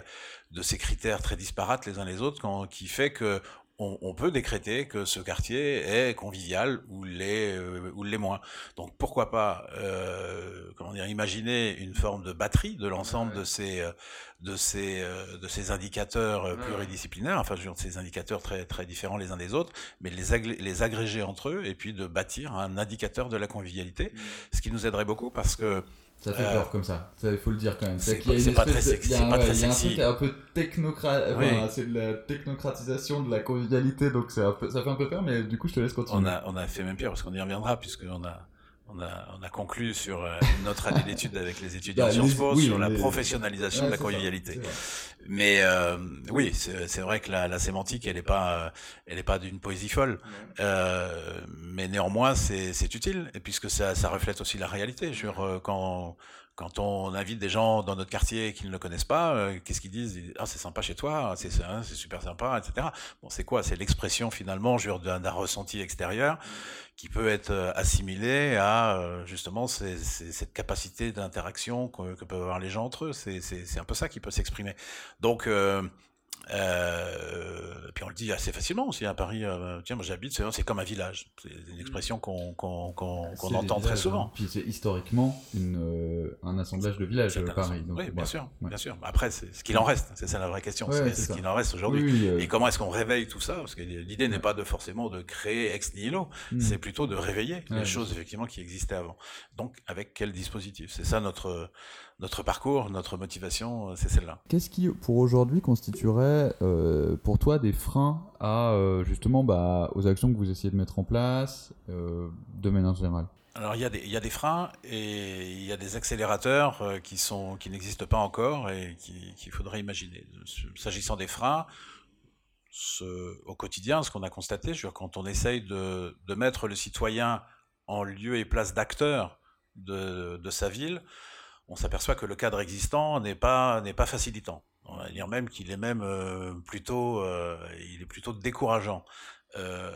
de ces critères très disparates les uns les autres quand, qui fait que on, peut décréter que ce quartier est convivial ou l'est euh, ou l'est moins. Donc pourquoi pas, euh, comment dire, imaginer une forme de batterie de l'ensemble de ces euh, de ces de ces indicateurs pluridisciplinaires, enfin de ces indicateurs très très différents les uns des autres, mais les les agréger entre eux et puis de bâtir un indicateur de la convivialité, mmh. ce qui nous aiderait beaucoup parce que ça fait peur comme ça, il faut le dire quand même. C'est pas, très sexy. Il y a, un truc un peu technocratique, c'est la technocratisation de la convivialité, donc ça fait un peu peur, mais du coup je te laisse continuer. On a, on a fait même pire parce qu'on y reviendra puisqu'on a, on a, on a conclu sur euh, notre année d'études avec les étudiants bah, de Sciences Po sur la professionnalisation de la convivialité. Mais euh, oui, c'est vrai que la, la, sémantique, elle n'est pas, elle est pas d'une poésie folle, euh, mais néanmoins c'est utile, et puisque ça, ça reflète aussi la réalité. Sur euh, quand quand on invite des gens dans notre quartier qui ne connaissent pas, euh, qu'est-ce qu'ils disent? Ah, c'est sympa chez toi, c'est super sympa, etc. Bon, c'est quoi? C'est l'expression finalement d'un ressenti extérieur qui peut être euh, assimilé à euh, justement cette capacité d'interaction que, que, peuvent avoir les gens entre eux. C'est un peu ça qui peut s'exprimer. Donc, euh, puis on le dit assez facilement aussi à Paris. Euh, tiens, moi j'habite, c'est comme un village. C'est une mm. expression qu'on qu'on qu'on entend très souvent. Hein. Puis c'est historiquement une, euh, un assemblage de villages à Paris. Donc, oui, bien sûr, bien sûr. Après, c'est ce qu'il en reste. C'est ça la vraie question. c'est ce qu'il en reste aujourd'hui. Et comment est-ce qu'on réveille tout ça? Parce que l'idée n'est pas de forcément de créer ex nihilo. Mm. C'est plutôt de réveiller les choses effectivement qui existaient avant. Donc avec quel dispositif? C'est ça notre notre parcours, notre motivation, euh, c'est celle-là. Qu'est-ce qui, pour aujourd'hui, constituerait euh, pour toi des freins à euh, justement bah, aux actions que vous essayez de mettre en place de manière générale? Alors il y, a des, il y a des freins et il y a des accélérateurs qui sont qui n'existent pas encore et qu'il faudrait imaginer. S'agissant des freins, ce, au quotidien, ce qu'on a constaté, je veux dire, quand on essaye de, de, mettre le citoyen en lieu et place d'acteur de, de, sa ville, on s'aperçoit que le cadre existant n'est pas n'est pas facilitant. On va dire même qu'il est même euh, plutôt euh, il est plutôt décourageant. Euh,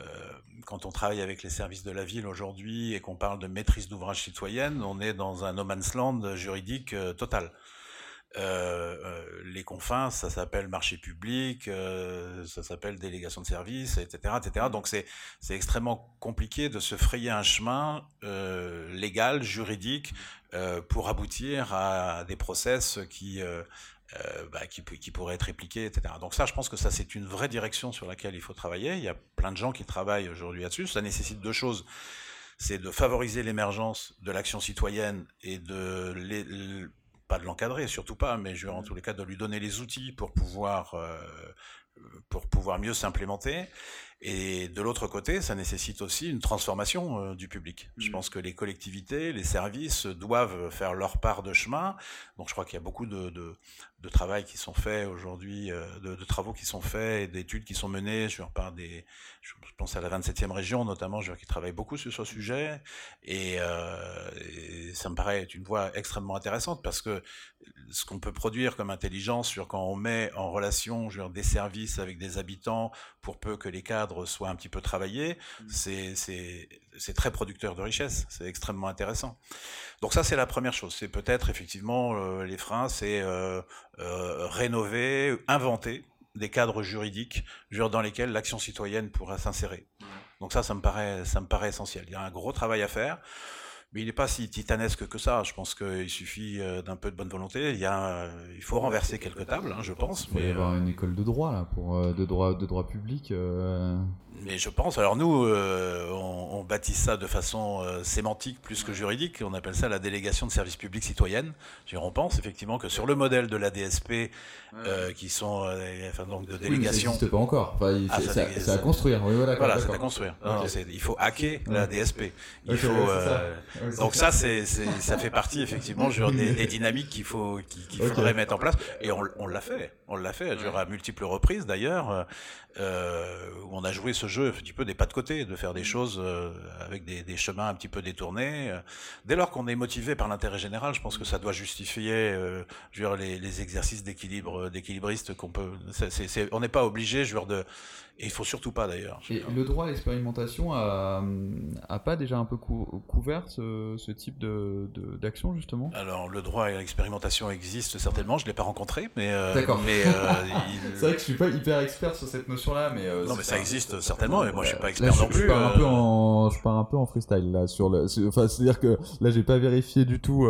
quand on travaille avec les services de la ville aujourd'hui et qu'on parle de maîtrise d'ouvrage citoyenne, on est dans un no man's land juridique total. Euh, euh, les confins, ça s'appelle marché public, euh, ça s'appelle délégation de services, etc., etc. Donc c'est c'est extrêmement compliqué de se frayer un chemin légal, juridique, pour aboutir à des process qui bah, qui, pourraient être répliqués, etc. Donc ça, je pense que ça, c'est une vraie direction sur laquelle il faut travailler. Il y a plein de gens qui travaillent aujourd'hui là-dessus. Ça nécessite deux choses. C'est de favoriser l'émergence de l'action citoyenne et de pas de l'encadrer, surtout pas, mais je, en tous les cas de lui donner les outils pour pouvoir, euh, pour pouvoir mieux s'implémenter. Et de l'autre côté, ça nécessite aussi une transformation euh, du public. Je mmh. pense que les collectivités, les services doivent faire leur part de chemin. Donc je crois qu'il y a beaucoup de, de, de travail qui sont faits aujourd'hui, euh, de, de, travaux qui sont faits et d'études qui sont menées sur par des, je pense à la 27e région notamment, je vois qui travaille beaucoup sur ce sujet et, euh, et, ça me paraît être une voie extrêmement intéressante parce que ce qu'on peut produire comme intelligence sur quand on met en relation des services avec des habitants pour peu que les soient un petit peu travaillés, mmh. c'est c'est très producteur de richesse, c'est extrêmement intéressant. Donc ça c'est la première chose, c'est peut-être effectivement euh, les freins, c'est euh, euh, rénover, inventer des cadres juridiques dans lesquels l'action citoyenne pourra s'insérer. Donc ça, ça me paraît, ça me paraît essentiel. Il y a un gros travail à faire. Mais il n'est pas si titanesque que ça. Je pense qu'il suffit euh, d'un peu de bonne volonté. Il, y a, il faut renverser quelques tables, hein, je pense. Il faut y avoir une école de droit là, pour de droit, de droit public. Mais je pense, alors nous, euh, on, on, bâtit ça de façon euh, sémantique plus que juridique, on appelle ça la délégation de services publics citoyenne. On pense effectivement que sur le modèle de la DSP, euh, qui sont, enfin donc de délégation. Oui, ça pas encore, enfin, ah, c'est à, construire. Oui, voilà, voilà c'est à construire. Non, il faut hacker la DSP. Il faut, ça. donc ça, c'est, ça fait partie effectivement des, des dynamiques qu'il faut, qu'il faudrait mettre en place, et on, on l'a fait. On l'a fait, à multiples reprises d'ailleurs, euh, où on a joué ce jeu un petit peu des pas de côté, de faire des mm. choses euh, avec des, des, chemins un petit peu détournés. Dès lors qu'on est motivé par l'intérêt général, je pense que ça doit justifier euh, je veux dire, les, les exercices d'équilibre, d'équilibriste qu'on peut. C est, on n'est pas obligé, je veux dire, de et il faut surtout pas d'ailleurs. Et le droit à l'expérimentation a, a, pas déjà un peu couvert ce, ce type d'action de, justement? Alors le droit à l'expérimentation existe certainement, je l'ai pas rencontré, mais. Euh, D'accord. Mais euh, c'est vrai que je suis pas hyper expert sur cette notion-là, mais. Euh, non, mais ça existe certainement, et moi je suis pas expert non plus. Je pars un peu en, je pars un peu en freestyle là sur le. Enfin, c'est-à-dire que là j'ai pas vérifié du tout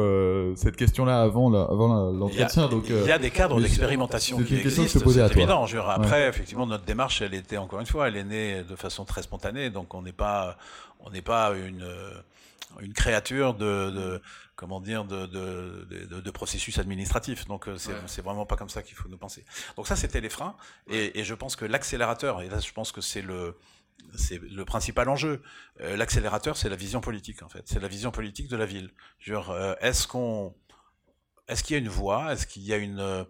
cette question-là avant avant l'entretien, donc. Il y a des cadres d'expérimentation qui existent. C'est évident. Après, effectivement, notre démarche, elle était encore une fois, elle est née de façon très spontanée, donc on n'est pas, on n'est pas une, une créature de, comment dire, de, de, processus administratifs. Donc euh, c'est vraiment pas comme ça qu'il faut nous penser. Donc ça, c'était les freins, et, je pense que l'accélérateur, et là, je pense que c'est le c'est le principal enjeu. Euh, l'accélérateur, c'est la vision politique, en fait. C'est la vision politique de la ville. Euh, est-ce qu'on, est-ce qu'il y a une voie? Est-ce qu'il y a une,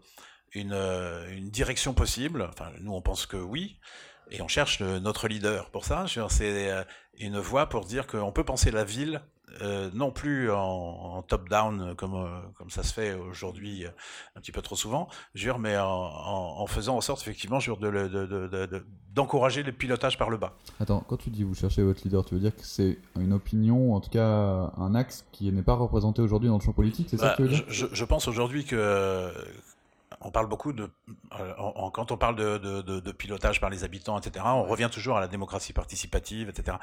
une, une direction possible? Enfin, nous, on pense que oui et on cherche notre leader pour ça. C'est euh, une voie pour dire qu'on peut penser la ville euh, non plus en, top-down comme, euh, comme ça se fait aujourd'hui un petit peu trop souvent, jure, mais en, en, faisant en sorte effectivement jure, d'encourager de, de, le pilotage par le bas. Attends, quand tu dis vous cherchez votre leader, tu veux dire que c'est une opinion, en tout cas un axe qui n'est pas représenté aujourd'hui dans le champ politique, c'est ça que tu veux dire? je, je pense aujourd'hui que on parle beaucoup de, euh, quand on parle de, pilotage par les habitants, etc., on revient toujours à la démocratie participative, etc.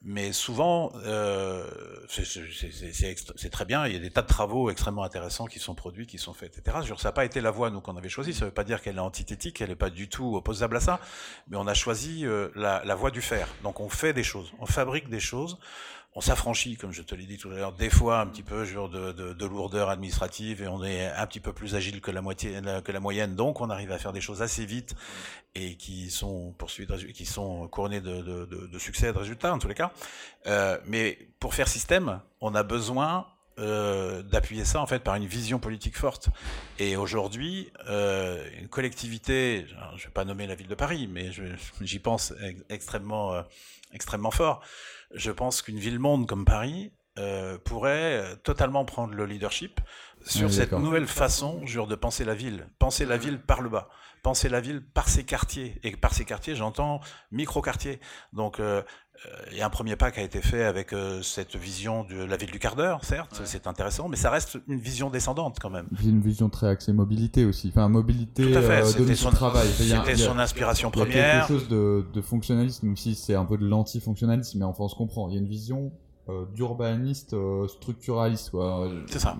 Mais souvent, euh, c'est très bien, il y a des tas de travaux extrêmement intéressants qui sont produits, qui sont faits, etc. Ça n'a pas été la voie, nous, qu'on avait choisie, ça ne veut pas dire qu'elle est antithétique, elle n'est pas du tout opposable à ça, mais on a choisi euh, la, la voie du faire. Donc on fait des choses, on fabrique des choses, on s'affranchit, comme je te l'ai dit tout à l'heure, des fois un petit peu de, de, lourdeur administrative et on est un petit peu plus agile que la, moitié, que la moyenne, donc on arrive à faire des choses assez vite et qui sont qui sont couronnées de, de, succès et de résultats en tous les cas. Euh, mais pour faire système, on a besoin euh, d'appuyer ça en fait par une vision politique forte. Et aujourd'hui, euh, une collectivité, je ne vais pas nommer la ville de Paris, mais j'y pense extrêmement, extrêmement fort je pense qu'une ville-monde comme Paris euh, pourrait euh, totalement prendre le leadership sur cette nouvelle façon genre, de penser la ville. Penser la ville par le bas. Penser la ville par ses quartiers. Et par ses quartiers, j'entends micro-quartiers. Donc, euh, il y a un premier pas qui a été fait avec cette vision de la ville du quart d'heure, certes, c'est intéressant, mais ça reste une vision descendante quand même. Une vision très axée mobilité aussi, enfin mobilité Tout à fait. c'était son, C'était son inspiration première. Il y a quelque chose de, de fonctionnalisme, même si c'est un peu de l'anti-fonctionnalisme, mais enfin on se comprend. Il y a une vision euh, d'urbaniste euh, structuraliste. C'est ça.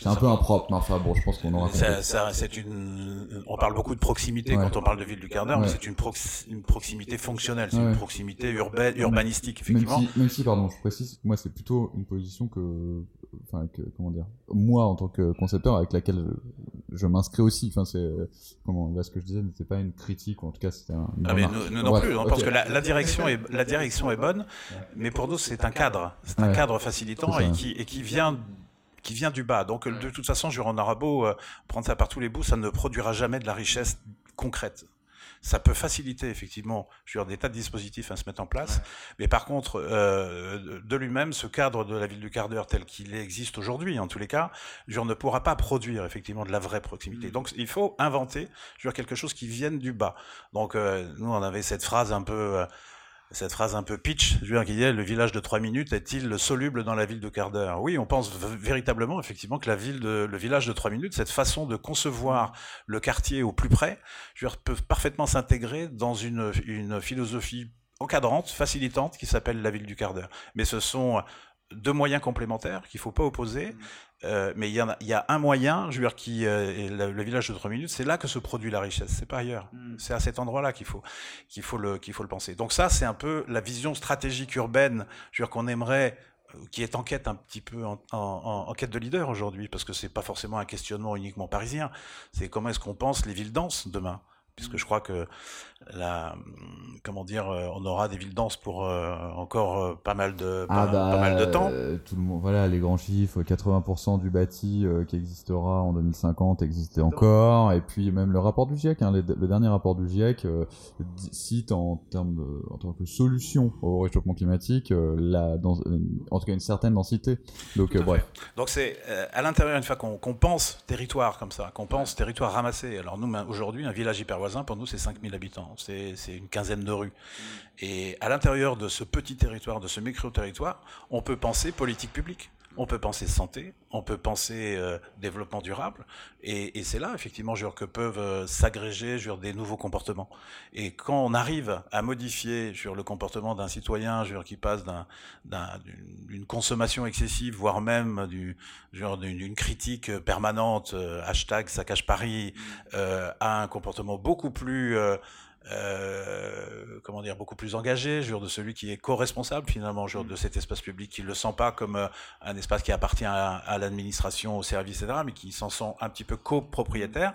C'est un peu impropre, mais enfin bon, je pense qu'on aura ça, ça, c'est une. On parle beaucoup de proximité quand on parle de ville du quart d'heure, mais c'est une, une, proximité fonctionnelle, c'est une proximité urbaine, urbanistique, effectivement. Même si, même si, pardon, je précise, moi c'est plutôt une position que, enfin, que, comment dire, moi en tant que concepteur avec laquelle je, m'inscris aussi. Enfin, c'est comment là ce que je disais n'était pas une critique, ou en tout cas c'était un. Ah mais nous, non plus, on pense que la, la, direction est la direction est bonne, mais pour nous c'est un cadre, c'est un cadre facilitant et qui et qui vient qui vient du bas. Donc de toute façon, je on aura beau euh, prendre ça par tous les bouts, ça ne produira jamais de la richesse concrète. Ça peut faciliter effectivement, je veux dire, des tas de dispositifs à se mettre en place, mais par contre, euh, de lui-même, ce cadre de la ville du quart d'heure tel qu'il existe aujourd'hui, en tous les cas, je ne pourra pas produire effectivement de la vraie proximité. Mm. Donc il faut inventer, je veux dire, quelque chose qui vienne du bas. Donc euh, nous, on avait cette phrase un peu cette phrase un peu pitch, qui dit le village de trois minutes est-il soluble dans la ville de quart d'heure Oui, on pense véritablement, effectivement, que la ville le village de trois minutes, cette façon de concevoir le quartier au plus près, peut parfaitement s'intégrer dans une, une philosophie encadrante, facilitante, qui s'appelle la ville du quart d'heure. Mais ce sont deux moyens complémentaires qu'il faut pas opposer. Euh, mais il y, y, a un moyen, je veux dire, qui euh, le, village de 3 minutes, c'est là que se produit la richesse, c'est pas ailleurs. Mmh. C'est à cet endroit-là qu'il faut, qu'il faut, le, qu'il faut le penser. Donc ça, c'est un peu la vision stratégique urbaine, je veux dire, qu'on aimerait euh, qui est en quête un petit peu en, en, en quête de leader aujourd'hui, parce que c'est pas forcément un questionnement uniquement parisien. C'est comment est-ce qu'on pense les villes denses demain? Puisque je crois que la, comment dire, euh, on aura des villes denses pour euh, encore euh, pas mal de, ah pas, mal de temps. tout le monde, voilà, les grands chiffres, 80% du bâti qui existera en 2050 existait encore, et puis même le rapport du GIEC, hein, le, dernier rapport du GIEC cite en termes, en tant que solution au réchauffement climatique, la, dans, en tout cas une certaine densité. Donc bref. Donc c'est à l'intérieur une fois qu'on pense territoire comme ça, qu'on pense territoire ramassé. Alors nous aujourd'hui un village hyper pour nous, c'est 5000 habitants. C'est une quinzaine de rues. Et à l'intérieur de ce petit territoire, de ce micro-territoire, on peut penser politique publique on peut penser santé, on peut penser euh, développement durable, et, c'est là effectivement jure, que peuvent euh, s'agréger des nouveaux comportements. Et quand on arrive à modifier sur le comportement d'un citoyen jure, qui passe d'une consommation excessive, voire même d'une critique permanente, euh, hashtag ça cache Paris, mmh. à un comportement beaucoup plus euh, comment dire, beaucoup plus engagé, jure de celui qui est co-responsable finalement, jure de mm. cet espace public, qui ne le sent pas comme euh, un espace qui appartient à, l'administration, au service, etc., mais qui s'en sent un petit peu copropriétaire.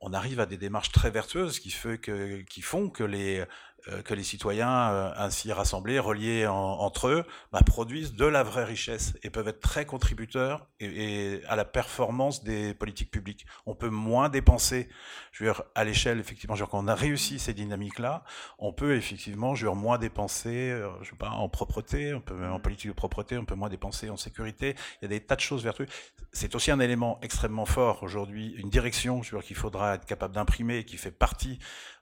On arrive à des démarches très vertueuses qui, fait que, qui font que les, que les citoyens euh, ainsi rassemblés, reliés entre eux, bah, produisent de la vraie richesse et peuvent être très contributeurs et, à la performance des politiques publiques. On peut moins dépenser, je veux dire, à l'échelle, effectivement, quand on a réussi ces dynamiques-là, on peut effectivement, je veux dire, moins dépenser, euh, je sais pas, en propreté, on peut, en politique de propreté, on peut moins dépenser en sécurité. Il y a des tas de choses vertueuses. C'est aussi un élément extrêmement fort aujourd'hui, une direction, je veux dire, qu'il faudra être capable d'imprimer, qui fait partie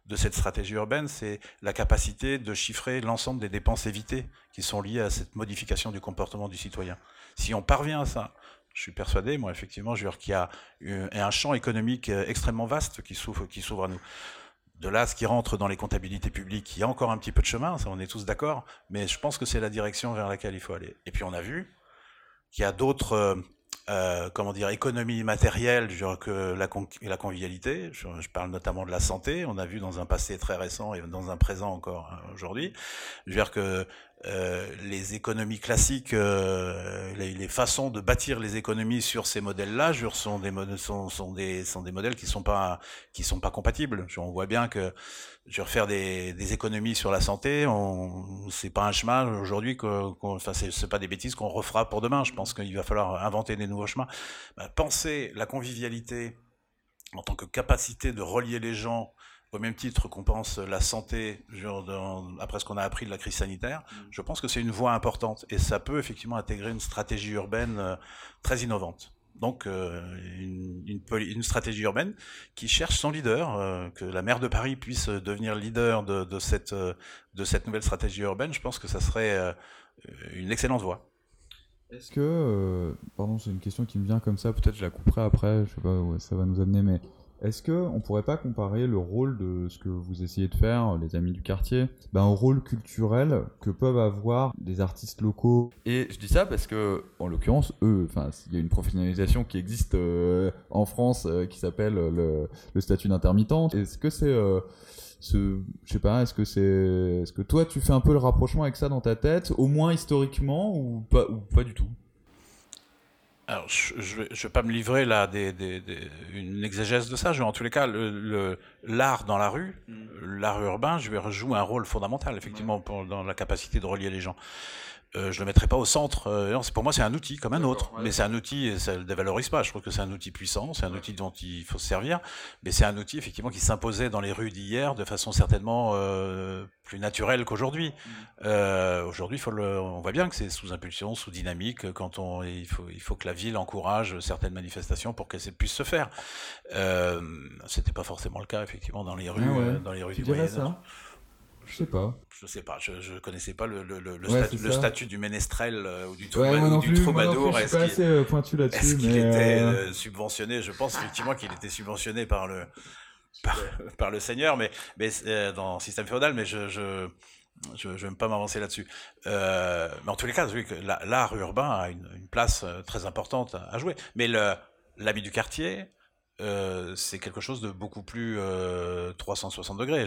de cette stratégie urbaine, c'est la capacité de chiffrer l'ensemble des dépenses évitées qui sont liées à cette modification du comportement du citoyen. Si on parvient à ça, je suis persuadé, moi effectivement, je veux dire qu'il y a un champ économique euh, extrêmement vaste qui s'ouvre, qui à nous. De là, ce qui rentre dans les comptabilités publiques, il y a encore un petit peu de chemin, ça on est tous d'accord, mais je pense que c'est la direction vers laquelle il faut aller. Et puis on a vu qu'il y a d'autres euh, comment dire, économie matérielle que la, la convivialité. Je, parle notamment de la santé. On a vu dans un passé très récent et dans un présent encore hein, aujourd'hui. Je veux dire que euh, les économies classiques, euh, les, façons de bâtir les économies sur ces modèles-là, sont des sont, sont, des, sont des modèles qui sont sont pas compatibles. On voit bien que je vais faire des, des, économies sur la santé, c'est pas un chemin aujourd'hui, enfin c'est, pas des bêtises qu'on refera pour demain. Je pense qu'il va falloir inventer des nouveaux chemins. Bah, penser la convivialité en tant que capacité de relier les gens au même titre qu'on pense la santé, après ce qu'on a appris de la crise sanitaire, mm. je pense que c'est une voie importante et ça peut effectivement intégrer une stratégie urbaine euh, très innovante. Donc euh, une, une, stratégie urbaine qui cherche son leader, euh, que la maire de Paris puisse devenir leader de, de, cette, de cette nouvelle stratégie urbaine, je pense que ça serait une excellente voie. Est-ce que, pardon, c'est une question qui me vient comme ça, peut-être je la couperai après, je sais pas où ça va nous amener, mais est-ce qu'on pourrait pas comparer le rôle de ce que vous essayez de faire, les amis du quartier, ben, au rôle culturel que peuvent avoir des artistes locaux? Et je dis ça parce que, en l'occurrence, eux, il y a une professionnalisation qui existe euh, en France euh, qui s'appelle le, statut d'intermittent. Est-ce que c'est euh, ce, je sais pas, est-ce que c'est, est-ce que toi tu fais un peu le rapprochement avec ça dans ta tête, au moins historiquement ou pas du tout? Alors, je ne vais, pas me livrer là des, des, une exégèse de ça. Je, en tous les cas, l'art le, dans la rue, mm. l'art urbain, je vais jouer un rôle fondamental, effectivement, pour, dans la capacité de relier les gens. Euh, je le mettrai pas au centre. Euh, pour moi, c'est un outil comme un autre, mais c'est un outil et ça le dévalorise pas. Je trouve que c'est un outil puissant, c'est un outil dont il faut se servir, mais c'est un outil effectivement qui s'imposait dans les rues d'hier de façon certainement euh, plus naturelle qu'aujourd'hui. Mm. Euh, aujourd'hui, on voit bien que c'est sous impulsion, sous dynamique, quand on, il faut, il faut que la ville encourage certaines manifestations pour qu'elles puissent se faire. Euh, C'était pas forcément le cas effectivement dans les rues, ah euh, dans les rues du Moyen Âge. Je sais pas. Je sais pas, je, je connaissais pas le, le, le, le statut du ménestrel euh, ou du, troubadour. du troubadour. Est-ce qu'il euh, pointu là-dessus qu était euh, subventionné? Je pense effectivement qu'il était subventionné par le par, par, le seigneur, mais, mais dans le système féodal. Mais je, je je ne vais même pas m'avancer là-dessus. Euh, mais en tous les cas, l'art urbain a une, une, place très importante à, jouer. Mais l'habit du quartier, euh, c'est quelque chose de beaucoup plus 360 euh, degrés.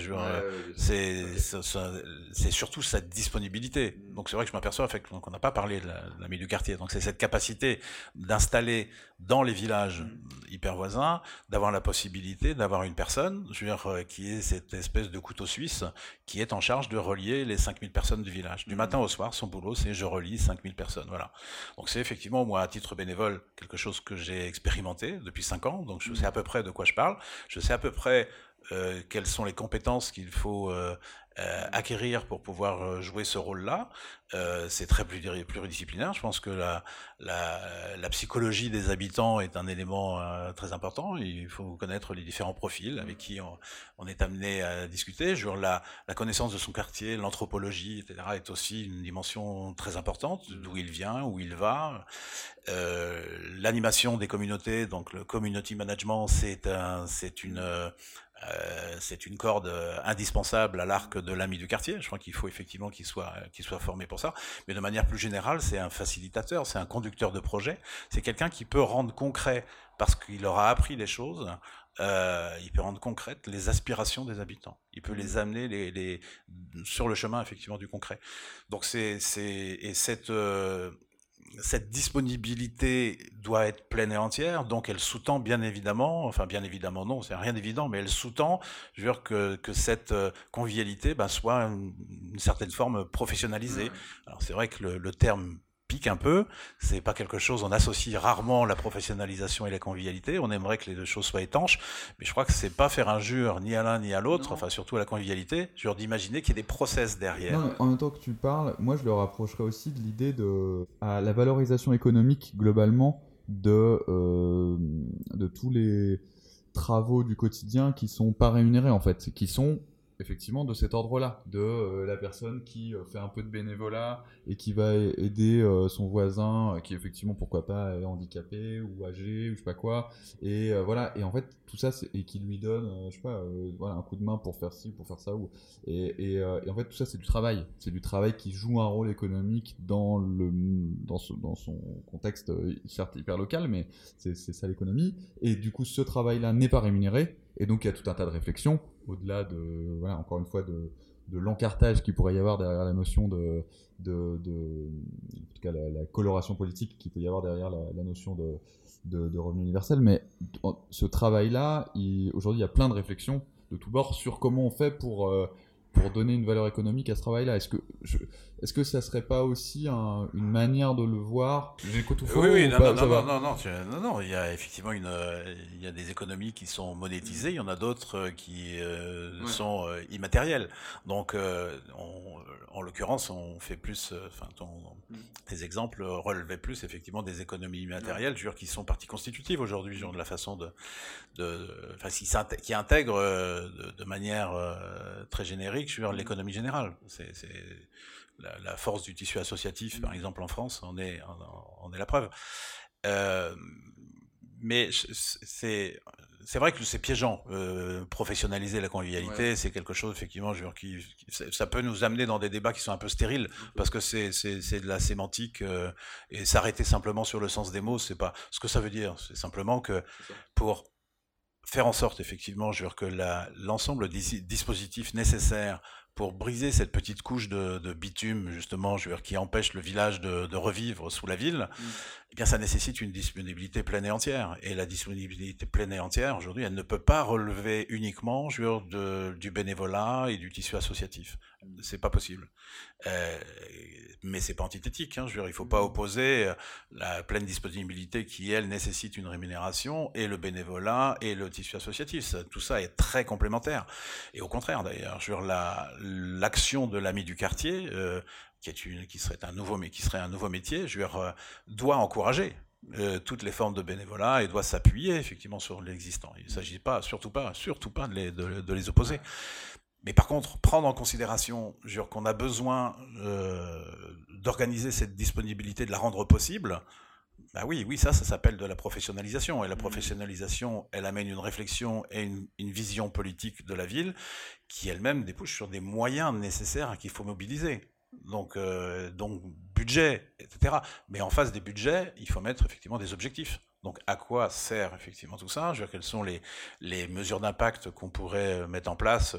c'est surtout sa disponibilité. Donc c'est vrai que je m'aperçois qu'on n'a pas parlé de l'ami du quartier. Donc c'est cette capacité d'installer dans les villages mm. hyper voisins, d'avoir la possibilité d'avoir une personne, je veux dire, euh, qui est cette espèce de couteau suisse qui est en charge de relier les 5000 personnes du village. Du mm. matin au soir, son boulot, c'est je relie 5000 personnes. Voilà. Donc c'est effectivement, moi, à titre bénévole, quelque chose que j'ai expérimenté depuis 5 ans. Donc je sais à peu près de quoi je parle. Je sais à peu près euh, quelles sont les compétences qu'il faut euh, euh, acquérir pour pouvoir euh, jouer ce rôle-là. Euh, c'est très pluridisciplinaire. Je pense que la, la, la, psychologie des habitants est un élément euh, très important. Il faut connaître les différents profils avec qui on, on est amené à discuter. La, la connaissance de son quartier, l'anthropologie, etc., est aussi une dimension très importante, d'où il vient, où il va. L'animation des communautés, donc le community management, c'est un, c'est une euh, c'est une corde euh, indispensable à l'arc de l'ami du quartier. Je crois qu'il faut effectivement qu'il soit, qu'il soit formé pour ça. Mais de manière plus générale, c'est un facilitateur, c'est un conducteur de projet. C'est quelqu'un qui peut rendre concret, parce qu'il aura appris les choses, euh, il peut rendre concrètes les aspirations des habitants. Il peut les amener les, les, sur le chemin effectivement du concret. Donc c'est, c'est et cette euh, cette disponibilité doit être pleine et entière, donc elle sous-tend bien évidemment, enfin bien évidemment non, c'est rien d'évident, mais elle sous-tend, je veux dire que, que cette euh, convivialité ben, soit une, certaine forme professionnalisée. Alors c'est vrai que le, le terme pique un peu. C'est pas quelque chose, on associe rarement la professionnalisation et la convivialité. On aimerait que les deux choses soient étanches, mais je crois que c'est pas faire injure ni à l'un ni à l'autre, enfin surtout à la convivialité, genre d'imaginer qu'il y a des process derrière. en même temps que tu parles, moi je le rapprocherais aussi de l'idée de à la valorisation économique globalement de, euh, de tous les travaux du quotidien qui sont pas rémunérés en fait, qui sont effectivement de cet ordre-là, de euh, la personne qui euh, fait un peu de bénévolat et qui va aider euh, son voisin qui effectivement pourquoi pas est handicapé ou âgé ou je sais pas quoi. Et voilà. Et en fait tout ça et qui lui donne je sais pas voilà un coup de main pour faire ci pour faire ça ou et, et, en fait tout ça c'est du travail. C'est du travail qui joue un rôle économique dans le dans, dans son contexte certes hyper local mais c'est ça l'économie. Et du coup ce travail là n'est pas rémunéré et donc il y a tout un tas de réflexions au-delà de, encore une fois, de, l'encartage qu'il pourrait y avoir derrière la notion de, en tout cas la, coloration politique qu'il peut y avoir derrière la, notion de, revenu universel. Mais ce travail-là, aujourd'hui, il y a plein de réflexions de tous bords sur comment on fait pour, euh, pour donner une valeur économique à ce travail-là. Est-ce que, est-ce que ça serait pas aussi un, une manière de le voir J'écoute tout faux Oui, oui, non, non, non, non, non, non, il y a effectivement une, il y a des économies qui sont monétisées, il y en a d'autres euh, qui euh, sont euh, immatérielles. Donc, on, en l'occurrence, on fait plus, enfin, mm. tes exemples relevaient plus effectivement des économies immatérielles, je veux dire, qui sont partie constitutive aujourd'hui, genre de la façon de, de enfin, qui, intègrent de, de, manière très générique, je veux dire, mm. l'économie générale. C'est la, force du tissu associatif, par exemple en France, on est, on, est la preuve. Euh, mais c'est c'est vrai que c'est piégeant. Euh, professionnaliser la convivialité, c'est quelque chose effectivement, je qui, ça peut nous amener dans des débats qui sont un peu stériles parce que c'est c'est de la sémantique euh, et s'arrêter simplement sur le sens des mots, c'est pas ce que ça veut dire. C'est simplement que pour faire en sorte effectivement, je veux dire que l'ensemble des dispositifs nécessaires pour briser cette petite couche de, bitume, justement, je veux dire, qui empêche le village de, de revivre sous la ville, mm. Eh bien, ça nécessite une disponibilité pleine et entière. Et la disponibilité pleine et entière, aujourd'hui, elle ne peut pas relever uniquement, dire, de, du bénévolat et du tissu associatif. C'est pas possible. Euh, mais c'est pas antithétique. Hein, je veux dire, il faut pas opposer euh, la pleine disponibilité qui, elle, nécessite une rémunération et le bénévolat et le tissu associatif. tout ça est très complémentaire. Et au contraire, d'ailleurs, la l'action de l'ami du quartier, euh, qui, est une, qui, serait un nouveau, mais qui serait un nouveau métier, je veux dire, euh, doit encourager euh, toutes les formes de bénévolat et doit s'appuyer effectivement sur l'existant. Il ne s'agit pas, surtout pas, surtout pas de les, de, les, opposer. Mais par contre, prendre en considération qu'on a besoin d'organiser cette disponibilité, de la rendre possible, Bah oui, oui, ça, ça s'appelle de la professionnalisation. Et la mmh. professionnalisation, elle amène une réflexion et une, vision politique de la ville qui elle-même débouche sur des moyens nécessaires qu'il faut mobiliser. Donc, euh, donc budget, etc. Mais en face des budgets, il faut mettre effectivement des objectifs. Donc à quoi sert effectivement tout ça? Je veux dire, Quelles sont les, les mesures d'impact qu'on pourrait euh, mettre en place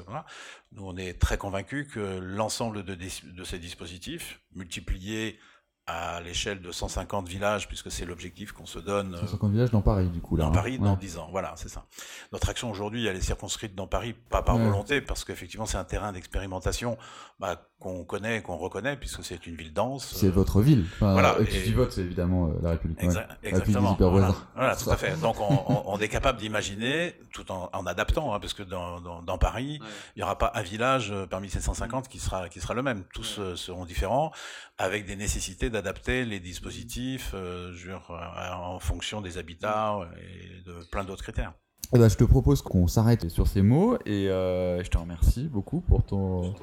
Nous, on est très convaincus que l'ensemble de, de, ces dispositifs, multipliés à l'échelle de 150 villages, puisque c'est l'objectif qu'on se donne. 150 euh, villages dans Paris, du coup. Là, dans Paris, dans 10 ans, voilà, c'est ça. Notre action aujourd'hui, elle est circonscrite dans Paris, pas par volonté, parce qu'effectivement, c'est un terrain d'expérimentation bah, qu'on connaît, qu'on reconnaît, puisque c'est une ville dense. C'est votre ville. voilà. Et qui vote, c'est évidemment euh, la République. exactement. voilà. voilà. tout à fait. Donc, on, on, est capable d'imaginer, tout en, en adaptant, hein, parce que dans, dans, dans Paris, il n'y aura pas un village euh, parmi ces 150 qui sera, qui sera le même. Tous seront différents, avec des nécessités d'adapter les dispositifs euh, euh, en fonction des habitats et de plein d'autres critères. Eh ben, je te propose qu'on s'arrête sur ces mots et euh, je te remercie beaucoup pour ton,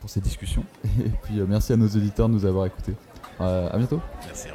pour ces discussions et puis merci à nos auditeurs de nous avoir écoutés. à bientôt. Merci.